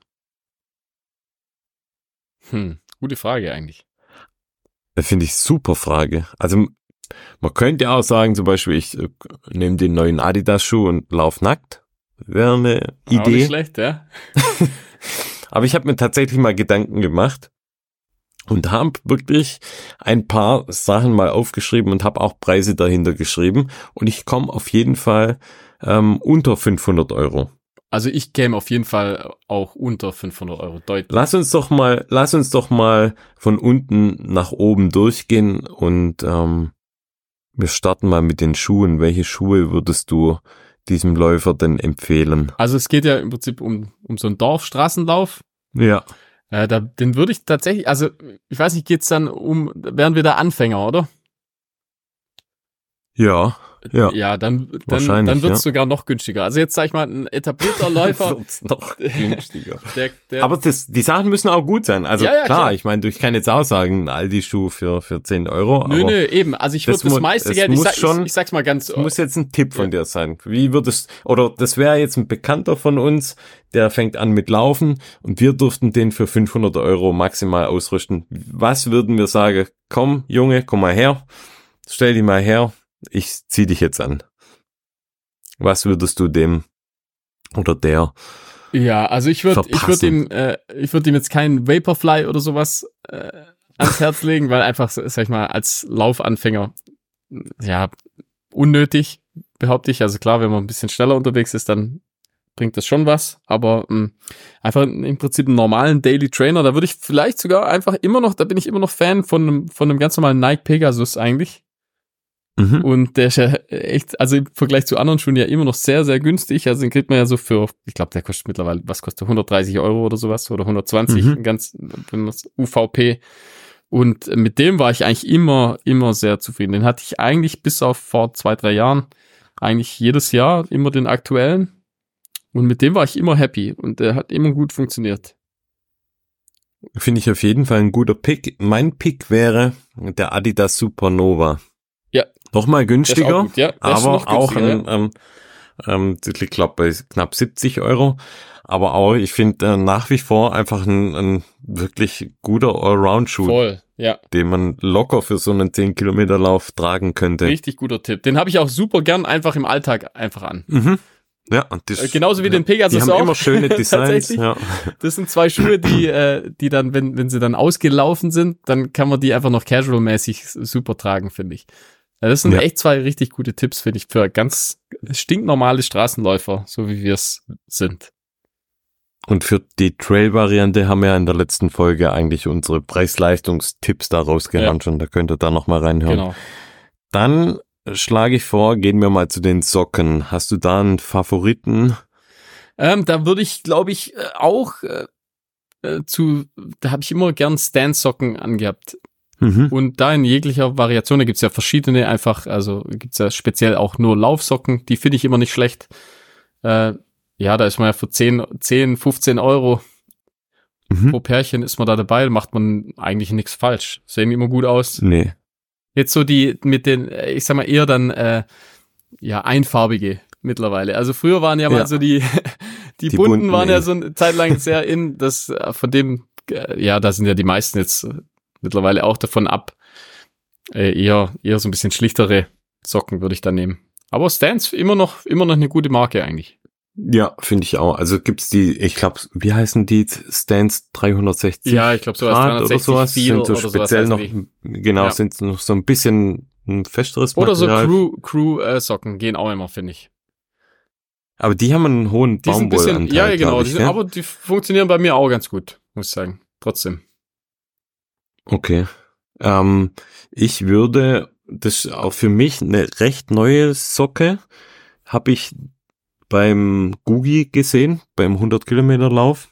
Hm, gute Frage eigentlich. Das finde ich super Frage. Also man könnte auch sagen, zum Beispiel, ich äh, nehme den neuen Adidas-Schuh und lauf nackt. Wäre eine Idee. Auch nicht schlecht, ja. Aber ich habe mir tatsächlich mal Gedanken gemacht und habe wirklich ein paar Sachen mal aufgeschrieben und habe auch Preise dahinter geschrieben. Und ich komme auf jeden Fall ähm, unter 500 Euro. Also ich käme auf jeden Fall auch unter 500 Euro deutlich. Lass uns doch mal, lass uns doch mal von unten nach oben durchgehen und ähm, wir starten mal mit den Schuhen. Welche Schuhe würdest du diesem Läufer denn empfehlen? Also es geht ja im Prinzip um, um so einen Dorfstraßenlauf. Ja. Äh, da, den würde ich tatsächlich, also ich weiß nicht, geht's dann um, wären wir da Anfänger, oder? Ja. Ja, ja dann, dann, dann wird es ja. sogar noch günstiger. Also jetzt sag ich mal, ein etablierter Läufer. wird's noch günstiger. Der, der, Aber das, die Sachen müssen auch gut sein. Also ja, klar, klar, ich meine, ich kann jetzt auch sagen, Aldi-Schuh für, für 10 Euro. Nö, nö, eben. Also ich würde das, das meiste Geld, ich, sag, schon, ich, ich, sag's mal ganz. Das muss jetzt ein Tipp von dir sein. Wie würdest, oder das wäre jetzt ein Bekannter von uns, der fängt an mit Laufen und wir durften den für 500 Euro maximal ausrüsten. Was würden wir sagen? Komm, Junge, komm mal her. Stell dich mal her, ich zieh dich jetzt an. Was würdest du dem oder der ja, also ich würde ich würde ihm äh, ich würde ihm jetzt keinen Vaporfly oder sowas äh, ans Herz legen, weil einfach sag ich mal als Laufanfänger ja unnötig behaupte ich. Also klar, wenn man ein bisschen schneller unterwegs ist, dann bringt das schon was, aber mh, einfach im Prinzip einen normalen Daily Trainer, da würde ich vielleicht sogar einfach immer noch, da bin ich immer noch Fan von einem von einem ganz normalen Nike Pegasus eigentlich. Mhm. Und der ist ja echt, also im Vergleich zu anderen Schuhen ja immer noch sehr, sehr günstig. Also den kriegt man ja so für, ich glaube, der kostet mittlerweile, was kostet 130 Euro oder sowas oder 120, mhm. ganz, wenn das UVP. Und mit dem war ich eigentlich immer, immer sehr zufrieden. Den hatte ich eigentlich bis auf vor zwei, drei Jahren eigentlich jedes Jahr immer den aktuellen. Und mit dem war ich immer happy und der hat immer gut funktioniert. Finde ich auf jeden Fall ein guter Pick. Mein Pick wäre der Adidas Supernova. Nochmal günstiger, auch ja, aber auch ein, ja. ähm, ähm, ich glaube bei knapp 70 Euro. Aber auch, ich finde äh, nach wie vor einfach ein, ein wirklich guter Allround-Schuh. Voll, ja. Den man locker für so einen 10 Kilometer Lauf tragen könnte. Richtig guter Tipp. Den habe ich auch super gern einfach im Alltag einfach an. Mhm. Ja, und das, äh, genauso wie ja, den Pegasus die haben auch. immer schöne Designs. ja. Das sind zwei Schuhe, die, äh, die dann, wenn, wenn sie dann ausgelaufen sind, dann kann man die einfach noch casual-mäßig super tragen, finde ich. Das sind ja. echt zwei richtig gute Tipps, finde ich, für ganz stinknormale Straßenläufer, so wie wir es sind. Und für die Trail-Variante haben wir ja in der letzten Folge eigentlich unsere Preis-Leistungstipps da rausgehauen ja. schon. Da könnt ihr da nochmal reinhören. Genau. Dann schlage ich vor, gehen wir mal zu den Socken. Hast du da einen Favoriten? Ähm, da würde ich, glaube ich, äh, auch äh, äh, zu, da habe ich immer gern Stand-Socken angehabt. Mhm. Und da in jeglicher Variation, da gibt's ja verschiedene einfach, also gibt's ja speziell auch nur Laufsocken, die finde ich immer nicht schlecht. Äh, ja, da ist man ja für 10, 10 15 Euro mhm. pro Pärchen ist man da dabei, macht man eigentlich nichts falsch. Sehen immer gut aus. Nee. Jetzt so die mit den, ich sag mal eher dann, äh, ja, einfarbige mittlerweile. Also früher waren ja, ja. mal so die, die, die bunten, bunten waren ja so eine Zeit lang sehr in, das, äh, von dem, äh, ja, da sind ja die meisten jetzt mittlerweile auch davon ab. Äh, eher, eher so ein bisschen schlichtere Socken würde ich da nehmen. Aber Stance immer noch, immer noch eine gute Marke eigentlich. Ja, finde ich auch. Also gibt's die, ich glaube, wie heißen die Stance 360? Ja, ich glaube sowas 360 oder sowas sind so speziell noch, genau, ja. sind noch so ein bisschen ein festeres Oder Material. so Crew Crew äh, Socken gehen auch immer, finde ich. Aber die haben einen hohen Baumwollanteil. Ja, genau, ich, die sind, ja? aber die funktionieren bei mir auch ganz gut, muss ich sagen. Trotzdem. Okay. Ähm, ich würde, das auch für mich eine recht neue Socke, habe ich beim Gugi gesehen, beim 100 Kilometer Lauf.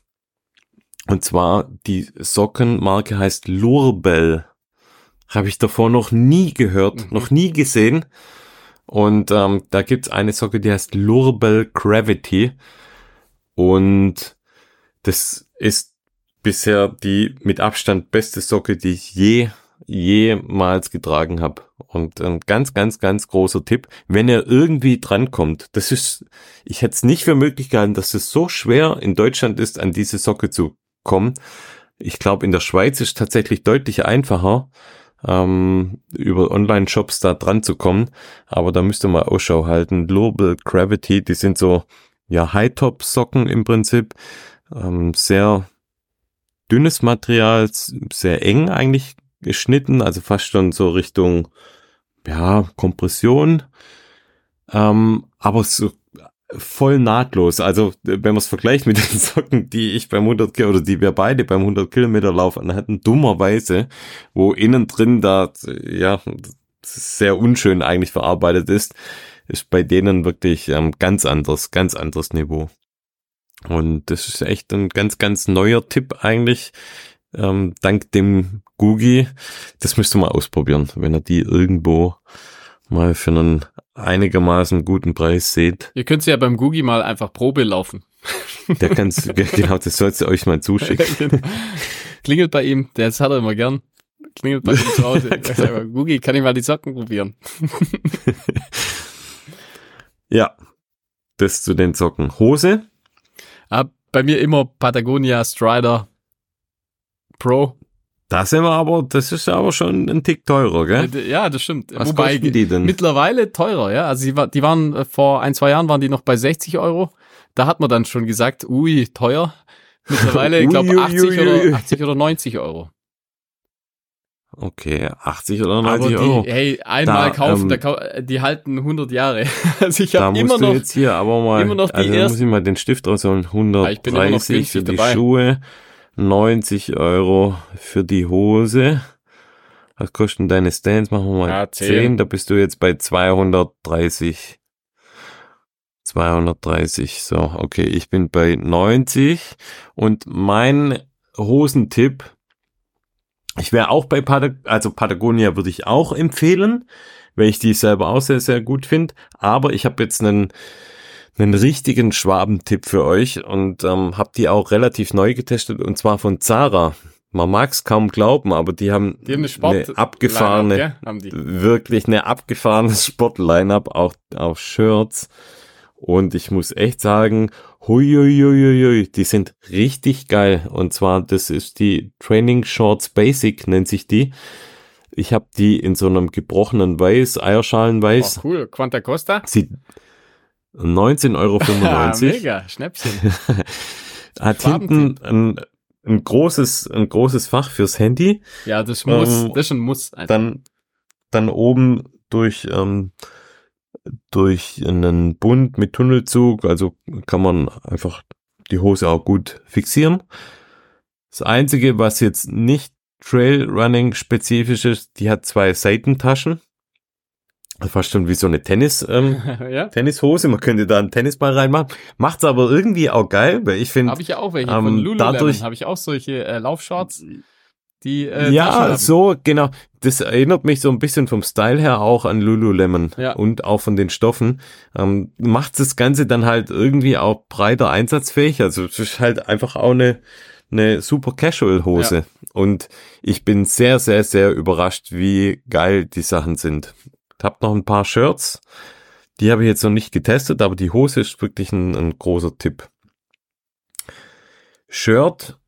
Und zwar die Sockenmarke heißt Lurbel. Habe ich davor noch nie gehört, mhm. noch nie gesehen. Und ähm, da gibt's eine Socke, die heißt Lurbel Gravity. Und das ist bisher die mit Abstand beste Socke, die ich je jemals getragen habe. Und ein ganz, ganz, ganz großer Tipp, wenn er irgendwie drankommt, das ist, ich hätte es nicht für möglich gehalten, dass es so schwer in Deutschland ist, an diese Socke zu kommen. Ich glaube, in der Schweiz ist tatsächlich deutlich einfacher, ähm, über Online-Shops da dran zu kommen. Aber da müsste man Ausschau halten. Global Gravity, die sind so, ja, High-Top-Socken im Prinzip. Ähm, sehr dünnes Material, sehr eng eigentlich geschnitten, also fast schon so Richtung, ja, Kompression. Ähm, aber so voll nahtlos. Also, wenn man es vergleicht mit den Socken, die ich beim 100 oder die wir beide beim 100 Kilometer Lauf hatten, dummerweise, wo innen drin da, ja, sehr unschön eigentlich verarbeitet ist, ist bei denen wirklich ähm, ganz anderes, ganz anderes Niveau. Und das ist echt ein ganz, ganz neuer Tipp eigentlich, ähm, dank dem Googie. Das müsst ihr mal ausprobieren, wenn ihr die irgendwo mal für einen einigermaßen guten Preis seht. Ihr könnt sie ja beim Googie mal einfach Probe laufen. Der kann's, genau, das sollst du euch mal zuschicken. Genau. Klingelt bei ihm, das hat er immer gern. Klingelt bei ihm zu Hause. Sagt, Googie, kann ich mal die Socken probieren? ja, das zu den Socken. Hose? Ah, bei mir immer Patagonia Strider Pro. Das sind wir aber, das ist aber schon ein Tick teurer, gell? Ja, das stimmt. Was Wobei, kosten die denn? Mittlerweile teurer, ja. Also die, die waren äh, vor ein, zwei Jahren waren die noch bei 60 Euro. Da hat man dann schon gesagt, ui, teuer. Mittlerweile, ich glaube, 80 oder, 80 oder 90 Euro. Okay, 80 oder 90 die, Euro. Hey, einmal da, kaufen, ähm, da, die halten 100 Jahre. Also ich habe immer noch jetzt hier aber mal, immer noch die also ersten, muss ich mal den Stift rausholen. 130 ja, für die dabei. Schuhe, 90 Euro für die Hose. Was kosten deine Stands? Machen wir mal ja, 10. 10. Da bist du jetzt bei 230. 230. So, okay, ich bin bei 90. Und mein Hosentipp, ich wäre auch bei Patag also Patagonia würde ich auch empfehlen, weil ich die selber auch sehr, sehr gut finde. Aber ich habe jetzt einen einen richtigen Schwabentipp für euch und ähm, habe die auch relativ neu getestet und zwar von Zara. Man mag es kaum glauben, aber die haben, die haben eine, eine abgefahrene, ja? wirklich eine abgefahrene Sport-Line-Up, auch auf Shirts. Und ich muss echt sagen, huiuiuiui, die sind richtig geil. Und zwar, das ist die Training Shorts Basic, nennt sich die. Ich habe die in so einem gebrochenen Weiß, Eierschalenweiß. Oh, cool. Quanta Costa? Sieht, 19,95 Euro. Mega, Schnäppchen. Hat hinten ein, ein großes, ein großes Fach fürs Handy. Ja, das muss, ähm, das schon muss. Dann, dann oben durch, ähm, durch einen Bund mit Tunnelzug, also kann man einfach die Hose auch gut fixieren. Das einzige, was jetzt nicht Trailrunning spezifisch ist, die hat zwei Seitentaschen fast schon wie so eine Tennis, ähm, ja? Tennishose. Man könnte da einen Tennisball reinmachen. Macht's aber irgendwie auch geil, weil ich finde. Habe ich ja auch welche ähm, von Lululemon. Dadurch habe ich auch solche äh, Laufshorts. Die, äh, ja, so, genau. Das erinnert mich so ein bisschen vom Style her auch an Lululemon ja. und auch von den Stoffen. Ähm, macht das Ganze dann halt irgendwie auch breiter einsatzfähig. Also es ist halt einfach auch eine, eine super Casual Hose. Ja. Und ich bin sehr, sehr, sehr überrascht, wie geil die Sachen sind. Hab noch ein paar Shirts. Die habe ich jetzt noch nicht getestet, aber die Hose ist wirklich ein, ein großer Tipp. Shirt,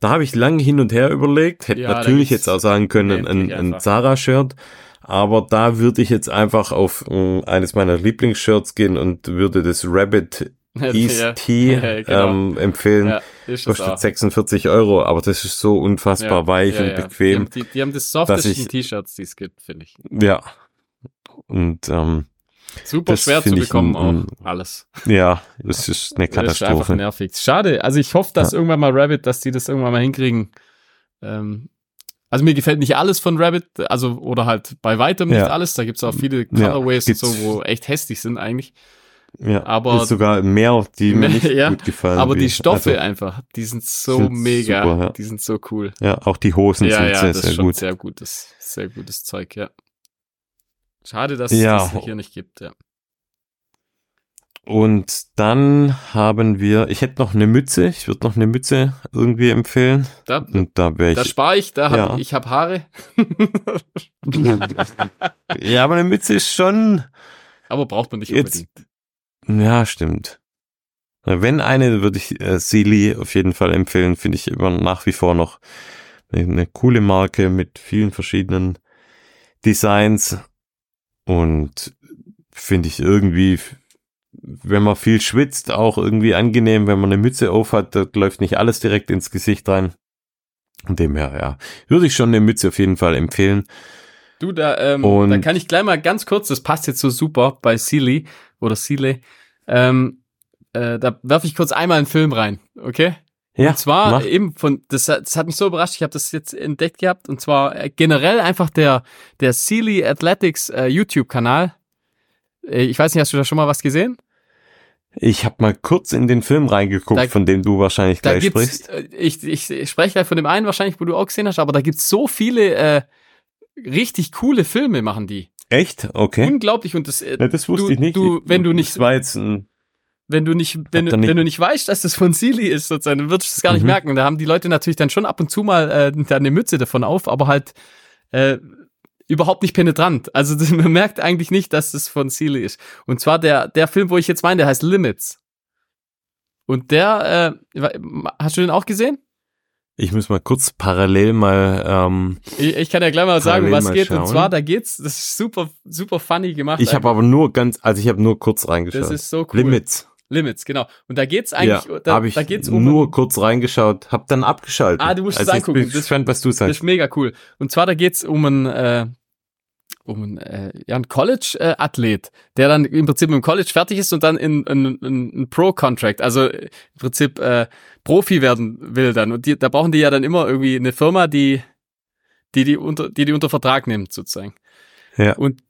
da habe ich lange hin und her überlegt. Hätte ja, natürlich jetzt auch sagen können, ein, ein Zara-Shirt. Aber da würde ich jetzt einfach auf äh, eines meiner Lieblingsshirts gehen und würde das Rabbit East ja, Tea genau. ähm, empfehlen. Ja, Kostet 46 Euro, aber das ist so unfassbar ja, weich und bequem. Die, die, die haben das softesten T-Shirts, die es gibt, finde ich. Ja, und ähm, super schwer zu bekommen ein, auch alles. Ja, das ist eine Katastrophe. Das ist einfach nervig. Schade. Also ich hoffe, dass ja. irgendwann mal Rabbit, dass die das irgendwann mal hinkriegen. Ähm, also mir gefällt nicht alles von Rabbit, also oder halt bei weitem nicht ja. alles. Da gibt's auch viele Colorways ja, und so, wo echt hässlich sind eigentlich. Ja, aber sogar mehr, die mir nicht ja, gut gefallen. Aber die Stoffe also, einfach, die sind so sind mega, super, ja. die sind so cool. Ja, auch die Hosen ja, sind ja, sehr, das sehr ist schon gut. Sehr gutes, sehr gutes Zeug, ja. Schade, dass ja. es das hier nicht gibt, ja. Und dann haben wir, ich hätte noch eine Mütze, ich würde noch eine Mütze irgendwie empfehlen. Da, und da wäre ich. Da spare ich, da ja. hab, ich habe Haare. ja, aber eine Mütze ist schon. Aber braucht man nicht jetzt, unbedingt. Ja, stimmt. Wenn eine, würde ich äh, Sealy auf jeden Fall empfehlen, finde ich immer nach wie vor noch eine, eine coole Marke mit vielen verschiedenen Designs und finde ich irgendwie wenn man viel schwitzt, auch irgendwie angenehm, wenn man eine Mütze auf hat, da läuft nicht alles direkt ins Gesicht rein. Von dem her, ja, würde ich schon eine Mütze auf jeden Fall empfehlen. Du, da, ähm, Und, da kann ich gleich mal ganz kurz, das passt jetzt so super bei Sealy oder Sealy, ähm, äh, da werfe ich kurz einmal einen Film rein, okay? Ja, und zwar mach. eben von, das, das hat mich so überrascht, ich habe das jetzt entdeckt gehabt, und zwar äh, generell einfach der, der Sealy Athletics äh, YouTube-Kanal. Äh, ich weiß nicht, hast du da schon mal was gesehen? Ich habe mal kurz in den Film reingeguckt, da, von dem du wahrscheinlich gleich sprichst. Äh, ich, ich, ich spreche gleich von dem einen wahrscheinlich, wo du auch gesehen hast, aber da gibt's so viele äh, richtig coole Filme, machen die. Echt? Okay. Unglaublich und das. Äh, ja, das wusste du, ich nicht. Du, wenn du nicht. Das war jetzt ein wenn du nicht, wenn, du, nicht. wenn du nicht weißt, dass das von Sealy ist, sozusagen, dann würdest du es gar nicht mhm. merken. Da haben die Leute natürlich dann schon ab und zu mal äh, eine Mütze davon auf, aber halt äh, überhaupt nicht penetrant. Also man merkt eigentlich nicht, dass das von Sealy ist. Und zwar der, der Film, wo ich jetzt meine, der heißt Limits. Und der, äh, hast du den auch gesehen? Ich muss mal kurz parallel mal. Ähm, ich, ich kann ja gleich mal sagen, was geht. Schauen. Und zwar, da geht's. Das ist super, super funny gemacht. Ich habe aber nur ganz, also ich habe nur kurz reingeschaut. Das ist so cool. Limits. Limits, genau. Und da geht's eigentlich, ja, da, ich da geht's um nur kurz reingeschaut, hab dann abgeschaltet. Ah, du musst also es angucken. Ich bin gespannt, was du sagst. Das ist mega cool. Und zwar da geht's um einen, äh, um einen, äh, ja, einen College-Athlet, der dann im Prinzip im College fertig ist und dann in, in, in, in Pro-Contract, also im Prinzip äh, Profi werden will dann. Und die, da brauchen die ja dann immer irgendwie eine Firma, die die die unter die die unter Vertrag nimmt sozusagen. Ja. Und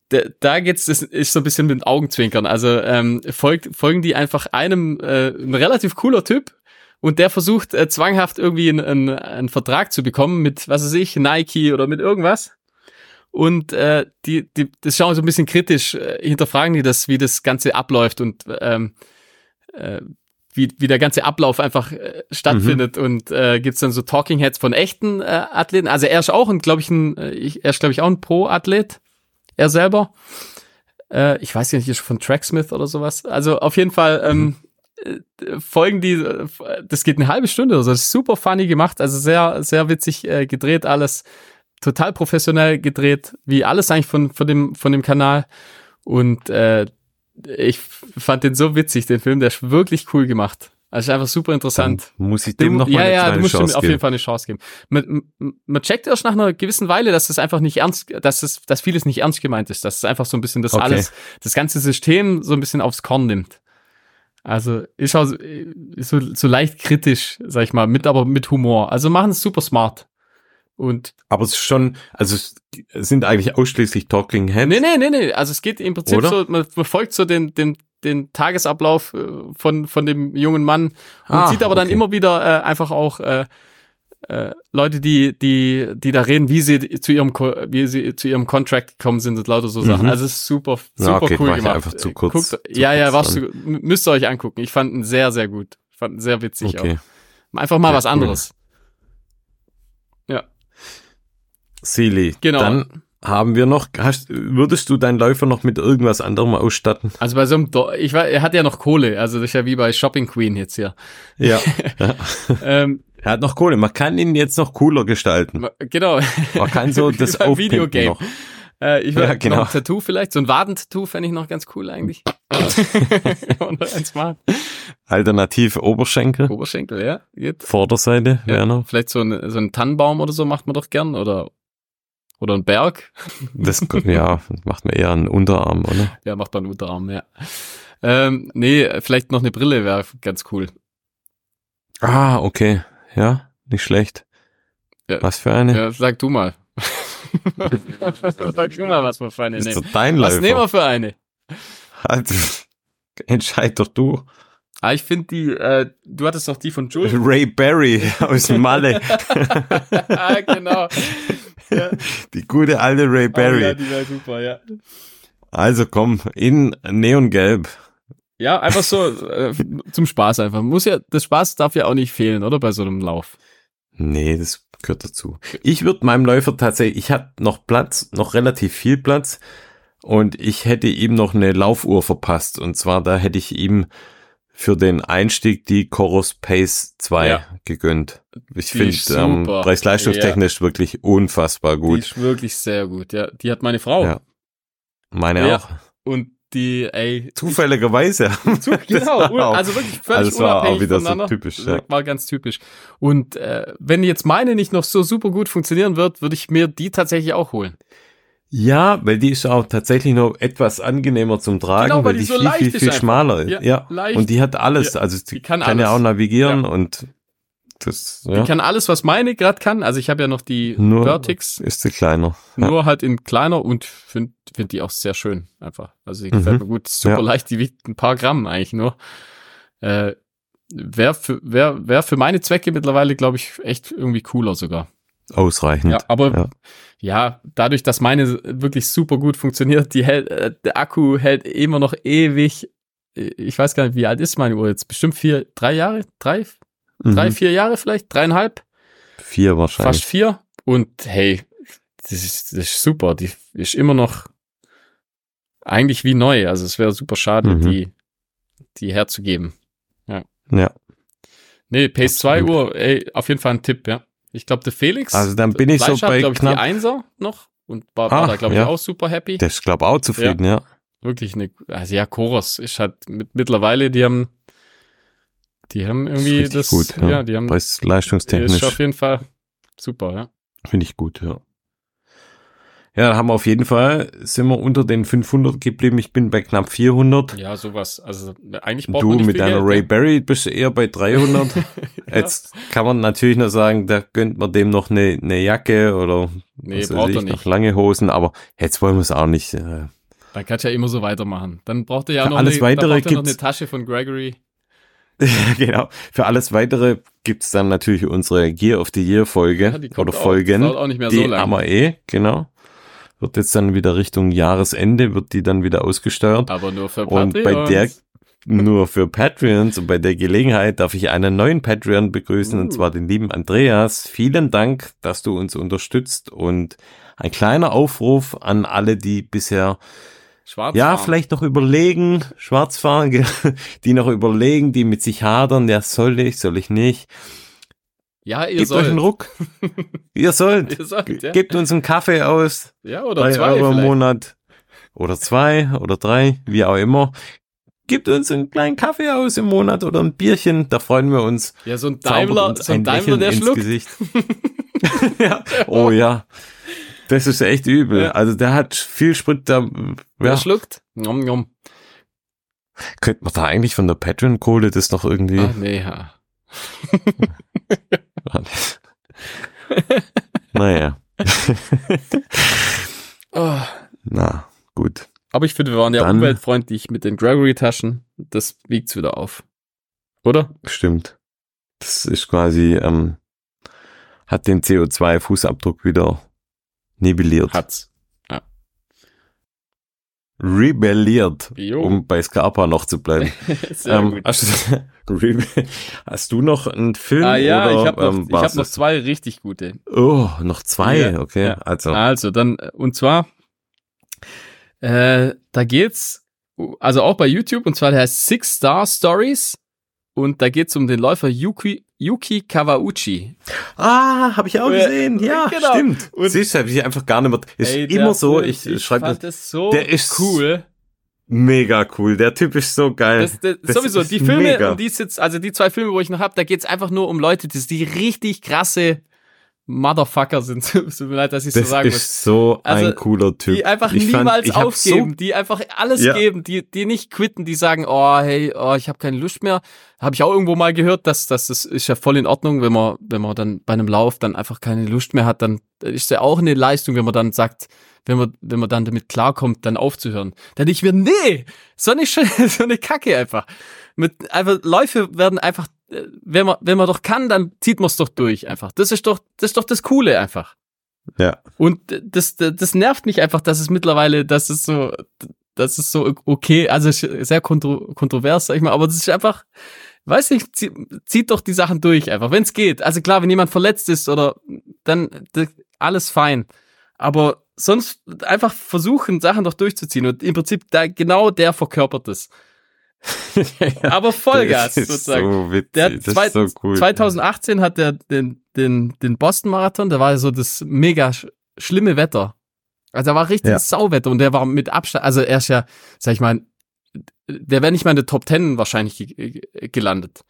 da geht's, das ist so ein bisschen mit Augenzwinkern. Also ähm, folgt, folgen die einfach einem äh, ein relativ cooler Typ und der versucht äh, zwanghaft irgendwie einen, einen, einen Vertrag zu bekommen mit, was weiß ich, Nike oder mit irgendwas. Und äh, die, die, das schauen so ein bisschen kritisch, äh, hinterfragen die das, wie das Ganze abläuft und ähm, äh, wie, wie der ganze Ablauf einfach äh, stattfindet mhm. und äh, gibt dann so Talking Heads von echten äh, Athleten. Also er ist auch ein, glaube ich, ein, äh, ich, er ist glaube ich auch ein Pro-Athlet, er selber. Äh, ich weiß ja nicht, ist von Tracksmith oder sowas. Also auf jeden Fall ähm, mhm. Folgen die, das geht eine halbe Stunde, also das ist super funny gemacht, also sehr, sehr witzig äh, gedreht alles total professionell gedreht, wie alles eigentlich von, von, dem, von dem Kanal. Und äh, ich fand den so witzig, den Film, der ist wirklich cool gemacht. Also einfach super interessant. Dann muss ich dem noch mal ja, ja, du musst Chance ihm auf jeden Fall eine Chance geben. Man, man checkt erst nach einer gewissen Weile, dass es einfach nicht ernst, dass es, dass vieles nicht ernst gemeint ist, dass es einfach so ein bisschen das okay. alles, das ganze System so ein bisschen aufs Korn nimmt. Also ist auch so, so leicht kritisch, sag ich mal, mit aber mit Humor. Also machen es super smart. Und aber es ist schon, also es sind eigentlich ausschließlich Talking Heads. Nee, nee, nee, nee. Also es geht im Prinzip Oder? so, man verfolgt so den, den, den Tagesablauf äh, von, von dem jungen Mann und ah, sieht aber okay. dann immer wieder äh, einfach auch äh, äh, Leute, die, die, die da reden, wie sie zu ihrem, wie sie zu ihrem Contract gekommen sind und lauter so Sachen. Mhm. Also es ist super, super ja, okay, cool gemacht. Einfach zu kurz. Guckt, zu ja, ja, warst du, müsst ihr euch angucken. Ich fand ihn sehr, sehr gut. Ich fand ihn sehr witzig okay. auch. Einfach mal ja, was anderes. Sealy. Genau. Dann haben wir noch, hast, würdest du deinen Läufer noch mit irgendwas anderem ausstatten? Also bei so einem, Do ich war, er hat ja noch Kohle, also das ist ja wie bei Shopping Queen jetzt hier. Ja. ja. ähm, er hat noch Kohle, man kann ihn jetzt noch cooler gestalten. Genau. Man kann so das Videogame. Noch. Äh, ich ja, genau. noch ein Tattoo vielleicht, so ein Wadentattoo fände ich noch ganz cool eigentlich. eins machen. Alternativ Oberschenkel. Oberschenkel, ja. Geht. Vorderseite, ja. Werner. Vielleicht so, ein, so ein Tannenbaum oder so macht man doch gern oder oder ein Berg? Das, ja, macht man eher einen Unterarm, oder? Ja, macht man einen Unterarm, ja. Ähm, nee, vielleicht noch eine Brille wäre ganz cool. Ah, okay. Ja, nicht schlecht. Ja, was für eine? Ja, sag du mal. sag du mal, was wir für eine nehmen. Dein was nehmen wir für eine? Halt, entscheid doch du. Ah, ich finde die, äh, du hattest doch die von Jules. Ray Barry aus Malle. ah, genau. Die gute alte Ray Barry. Oh, ja, die war super, ja. Also komm, in Neongelb. Ja, einfach so äh, zum Spaß einfach. Muss ja, das Spaß darf ja auch nicht fehlen, oder bei so einem Lauf. Nee, das gehört dazu. Ich würde meinem Läufer tatsächlich, ich habe noch Platz, noch relativ viel Platz und ich hätte ihm noch eine Laufuhr verpasst und zwar da hätte ich ihm für den Einstieg die Chorus Pace 2 ja. gegönnt. Ich finde ähm, preis-leistungstechnisch ja. wirklich unfassbar gut. Die ist wirklich sehr gut. Ja, die hat meine Frau. Ja. Meine ja. auch. Und die, ey. Zufälligerweise. Zu, genau, also wirklich völlig also unabhängig war auch wieder voneinander. So typisch, ja. War ganz typisch. Und äh, wenn jetzt meine nicht noch so super gut funktionieren wird, würde ich mir die tatsächlich auch holen. Ja, weil die ist auch tatsächlich noch etwas angenehmer zum Tragen, genau, weil, die, die so viel, viel, viel schmaler ist. Ja, ja. Leicht. und die hat alles, ja, also die kann, kann ja auch navigieren ja. und das, ja. Die kann alles, was meine gerade kann. Also ich habe ja noch die nur Vertix. Ist sie kleiner. Nur halt in kleiner und finde find die auch sehr schön einfach. Also die gefällt mhm. mir gut. Super leicht, die wiegt ein paar Gramm eigentlich nur. Äh, Wäre für, wär, wär für meine Zwecke mittlerweile, glaube ich, echt irgendwie cooler sogar. Ausreichend. Ja, aber ja. ja. dadurch, dass meine wirklich super gut funktioniert, die hält, äh, der Akku hält immer noch ewig. Ich weiß gar nicht, wie alt ist meine Uhr jetzt? Bestimmt vier, drei Jahre? Drei? Mhm. Drei, vier Jahre vielleicht? Dreieinhalb? Vier wahrscheinlich. Fast vier. Und hey, das ist, das ist super. Die ist immer noch eigentlich wie neu. Also es wäre super schade, mhm. die, die herzugeben. Ja. Ja. Nee, Pace 2 Uhr, ey, auf jeden Fall ein Tipp, ja. Ich glaube, der Felix. Also dann bin ich so bei hat, knapp ich, die Einser noch und war, ah, war da glaube ich auch super happy. Der ist glaube auch zufrieden, ja. ja. Wirklich eine, also ja, Chorus ist halt mit, mittlerweile, die haben, die haben irgendwie das, das gut, ja. ja, die haben Preis leistungstechnisch. Ist auf jeden Fall super, ja. Finde ich gut, ja. Ja, haben wir auf jeden Fall, sind wir unter den 500 geblieben. Ich bin bei knapp 400. Ja, sowas. Also eigentlich braucht du man nicht mit deiner Ray Berry bist du eher bei 300. ja. Jetzt kann man natürlich nur sagen, da gönnt man dem noch eine, eine Jacke oder nee, braucht ich, er nicht. noch lange Hosen, aber jetzt wollen wir es auch nicht. Äh, dann kannst du ja immer so weitermachen. Dann braucht er ja noch, alles eine, weitere noch eine Tasche von Gregory. genau. Für alles weitere gibt's dann natürlich unsere Gear of the Year Folge ja, oder Folgen. Auch, auch nicht mehr die so lang. haben wir eh, genau wird jetzt dann wieder Richtung Jahresende, wird die dann wieder ausgesteuert. Aber nur für Patreons. Und bei der, nur für Patreons und bei der Gelegenheit darf ich einen neuen Patreon begrüßen, uh. und zwar den lieben Andreas. Vielen Dank, dass du uns unterstützt und ein kleiner Aufruf an alle, die bisher Schwarz ja, vielleicht noch überlegen, schwarz fahren, die noch überlegen, die mit sich hadern, ja, soll ich, soll ich nicht ja, ihr Gebt sollt. euch einen Ruck. ihr sollt. ihr sollt ja. Gebt uns einen Kaffee aus. Ja, oder drei zwei Euro im Monat. Oder zwei oder drei, wie auch immer. Gebt uns einen kleinen Kaffee aus im Monat oder ein Bierchen, da freuen wir uns. Ja, so ein Daimler, so ein, ein Daimler, der ins schluckt. Gesicht. ja. Oh ja. Das ist echt übel. Ja. Also der hat viel Sprit da. Ja. Der schluckt. Nom, nom. Könnte man da eigentlich von der Patreon-Kohle das noch irgendwie. Ach, nee, ja. naja. oh. Na, gut. Aber ich finde, wir waren ja Dann, umweltfreundlich mit den Gregory-Taschen. Das wiegt's wieder auf. Oder? Stimmt. Das ist quasi, ähm, hat den CO2-Fußabdruck wieder nivelliert. Hat's rebelliert, jo. um bei Scarpa noch zu bleiben. ähm, hast, du, hast, du noch einen Film? Ah ja, oder, ich habe noch, ähm, hab noch zwei richtig gute. Oh, noch zwei, ja, okay. Ja. Also. also dann, und zwar, äh, da geht's, also auch bei YouTube, und zwar der heißt Six Star Stories. Und da geht's um den Läufer Yuki, Yuki Kawauchi. Ah, habe ich auch gesehen. Ja, genau. stimmt. Und Siehst du, ich einfach gar nicht mehr. Ist ey, immer so, ich, ich schreibe das. so der ist cool. Mega cool. Der Typ ist so geil. Das, das, das sowieso, die Filme, um die es jetzt, also die zwei Filme, wo ich noch hab, da geht's einfach nur um Leute, die, die richtig krasse Motherfucker sind. Tut mir leid, dass ich so sagen muss. Das ist so also, ein cooler Typ. Die einfach ich niemals fand, aufgeben, so die einfach alles ja. geben, die, die nicht quitten, die sagen, oh, hey, oh, ich habe keine Lust mehr. Habe ich auch irgendwo mal gehört, dass, dass das ist ja voll in Ordnung, wenn man, wenn man dann bei einem Lauf dann einfach keine Lust mehr hat, dann ist ja auch eine Leistung, wenn man dann sagt, wenn man, wenn man dann damit klarkommt, dann aufzuhören. Dann ich mir, nee, so eine, so eine Kacke einfach. Mit, einfach, Läufe werden einfach wenn man, wenn man doch kann, dann zieht man es doch durch einfach. Das ist doch, das ist doch das Coole einfach. Ja. Und das, das, das nervt mich einfach, dass es mittlerweile, dass es so, das ist so okay, also sehr kontro kontrovers, sag ich mal, aber das ist einfach, weiß nicht, zieht doch die Sachen durch einfach, wenn es geht. Also klar, wenn jemand verletzt ist oder dann alles fein. Aber sonst einfach versuchen, Sachen doch durchzuziehen. Und im Prinzip da genau der verkörpert es. Aber Vollgas sozusagen. So witzig. Der zwei, so cool, 2018 ja. hat er den, den, den Boston Marathon, da war so das mega sch schlimme Wetter. Also da war richtig ja. Sauwetter und der war mit Abstand, also er ist ja, sag ich mal, der wäre nicht mal in der Top Ten wahrscheinlich gelandet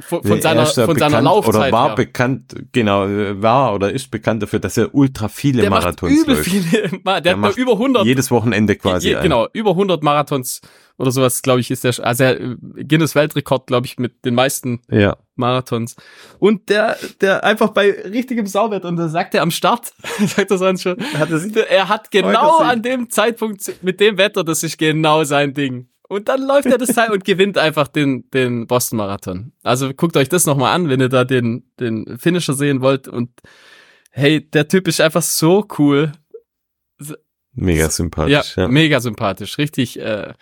von, von seiner, von bekannt, seiner Laufzeit. Oder war her. bekannt, genau, war oder ist bekannt dafür, dass er ultra viele der Marathons macht übel läuft. Viele, der, der macht über 100. Jedes Wochenende quasi. Je, genau, über 100 Marathons oder sowas, glaube ich, ist der, also er, Guinness Weltrekord, glaube ich, mit den meisten ja. Marathons. Und der, der einfach bei richtigem Sauwetter, und da sagt er am Start, sagt er sonst schon, hat er, er hat genau an dem Zeitpunkt mit dem Wetter, das ist genau sein Ding. Und dann läuft er das Teil und gewinnt einfach den, den Boston Marathon. Also guckt euch das nochmal an, wenn ihr da den, den Finisher sehen wollt. Und hey, der Typ ist einfach so cool. Mega sympathisch. Ja, ja. mega sympathisch. Richtig, äh,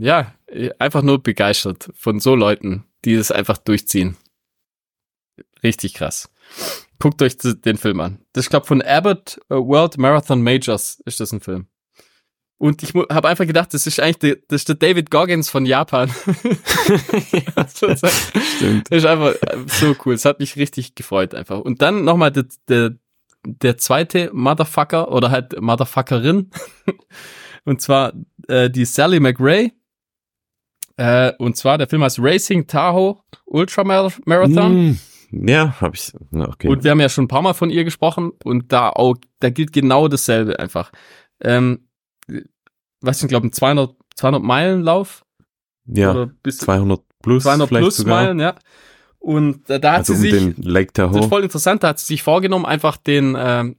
ja, einfach nur begeistert von so Leuten, die das einfach durchziehen. Richtig krass. Guckt euch den Film an. Das ist, glaube von Abbott äh, World Marathon Majors ist das ein Film. Und ich habe einfach gedacht, das ist eigentlich der, das ist der David Goggins von Japan. ja, Stimmt. Das ist einfach so cool. Es hat mich richtig gefreut einfach. Und dann nochmal der, der, der zweite Motherfucker oder halt Motherfuckerin. und zwar äh, die Sally McRae. Äh, und zwar der Film heißt Racing Tahoe Ultra Marathon. Mm, ja, habe ich. Okay. Und wir haben ja schon ein paar Mal von ihr gesprochen und da auch, da gilt genau dasselbe einfach. Ähm, was ich glaube, ein 200, 200 Meilen Lauf. Ja, oder bis 200 plus 200 plus sogar. Meilen, ja. Und äh, da hat also sie um sich, Lake Tahoe. das ist voll interessant, da hat sie sich vorgenommen, einfach den, ähm,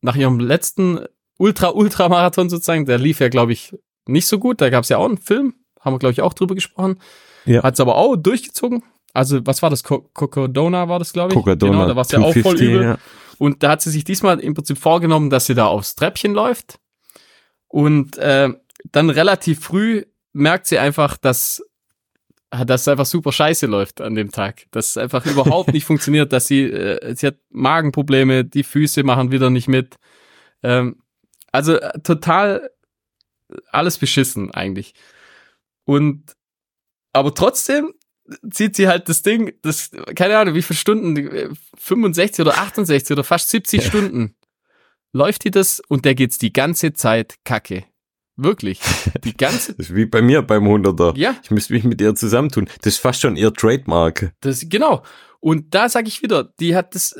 nach ihrem letzten Ultra-Ultra-Marathon sozusagen, der lief ja, glaube ich, nicht so gut, da gab es ja auch einen Film, haben wir, glaube ich, auch drüber gesprochen. Ja. Hat es aber auch durchgezogen. Also, was war das? Cocodona war das, glaube ich. Cocodona. Genau, da war es ja auch voll übel. Ja. Und da hat sie sich diesmal im Prinzip vorgenommen, dass sie da aufs Treppchen läuft. Und äh, dann relativ früh merkt sie einfach, dass dass es einfach super scheiße läuft an dem Tag. Dass es einfach überhaupt nicht funktioniert, dass sie, äh, sie hat Magenprobleme, die Füße machen wieder nicht mit. Ähm, also äh, total alles beschissen eigentlich. Und aber trotzdem zieht sie halt das Ding, das, keine Ahnung, wie viele Stunden, 65 oder 68 oder fast 70 ja. Stunden läuft die das und der geht's die ganze Zeit kacke. Wirklich. Die ganze. das ist wie bei mir beim 100er. Ja. Ich müsste mich mit ihr zusammentun. Das ist fast schon ihr Trademark. Das, genau. Und da sage ich wieder, die hat das,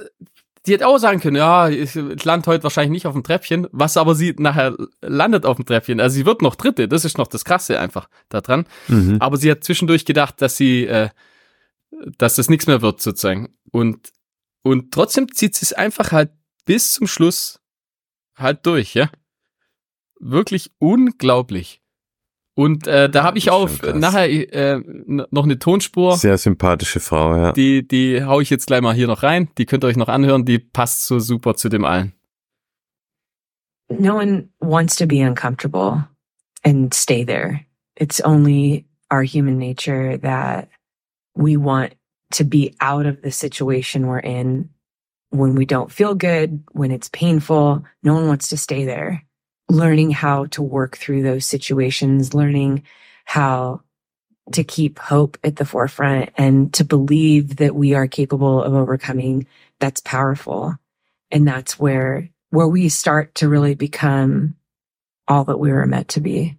die hätte auch sagen können, ja, ich lande heute wahrscheinlich nicht auf dem Treppchen, was aber sie nachher landet auf dem Treppchen. Also sie wird noch Dritte, das ist noch das Krasse einfach da dran. Mhm. Aber sie hat zwischendurch gedacht, dass sie, äh, dass das nichts mehr wird sozusagen. Und, und trotzdem zieht sie es einfach halt bis zum Schluss halt durch, ja wirklich unglaublich. Und äh, da habe ich auch nachher äh, noch eine Tonspur. Sehr sympathische Frau, ja. Die, die hau ich jetzt gleich mal hier noch rein. Die könnt ihr euch noch anhören. Die passt so super zu dem allen. No one wants to be uncomfortable and stay there. It's only our human nature that we want to be out of the situation we're in when we don't feel good, when it's painful. No one wants to stay there learning how to work through those situations, learning how to keep hope at the forefront and to believe that we are capable of overcoming. That's powerful. And that's where, where we start to really become all that we were meant to be.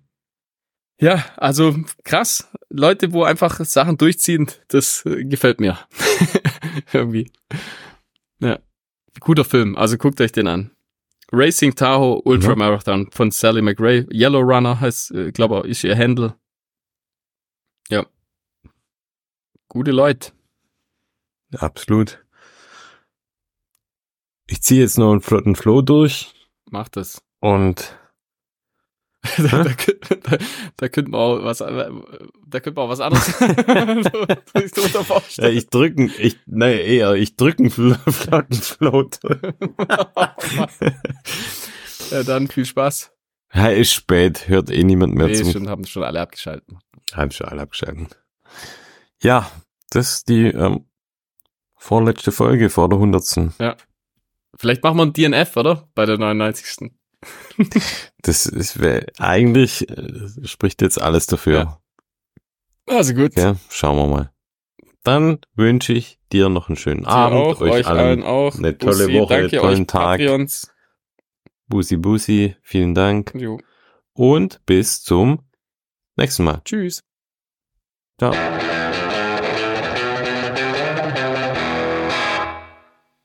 Ja, also krass. Leute, wo einfach Sachen durchziehen, das äh, gefällt mir. Irgendwie. Ja. Guter Film, also guckt euch den an. Racing Tahoe Ultramarathon mhm. von Sally McRae. Yellow Runner heißt, äh, glaube ich, ist ihr Handle. Ja. Gute Leute. Absolut. Ich ziehe jetzt noch einen flotten Flow durch. Mach das. Und da, da, da, da könnte man auch was, da könnte man auch was anderes ja, ich drücken, ich, nee, eher, ich drücken Flottenfloat. ja, dann viel Spaß. Ja, ist spät, hört eh niemand mehr nee, zu. Schon, haben schon alle abgeschaltet. Haben schon alle abgeschaltet. Ja, das ist die ähm, vorletzte Folge vor der 100. Ja. Vielleicht machen wir ein DNF, oder? Bei der 99. das ist eigentlich äh, spricht jetzt alles dafür. Ja. Also gut. Ja, schauen wir mal. Dann wünsche ich dir noch einen schönen dir Abend, auch, euch, euch allen, allen, auch. eine tolle Bussi, Woche, einen tollen Tag. Patreons. Busi Busi, vielen Dank. Jo. Und bis zum nächsten Mal. Tschüss. Ciao.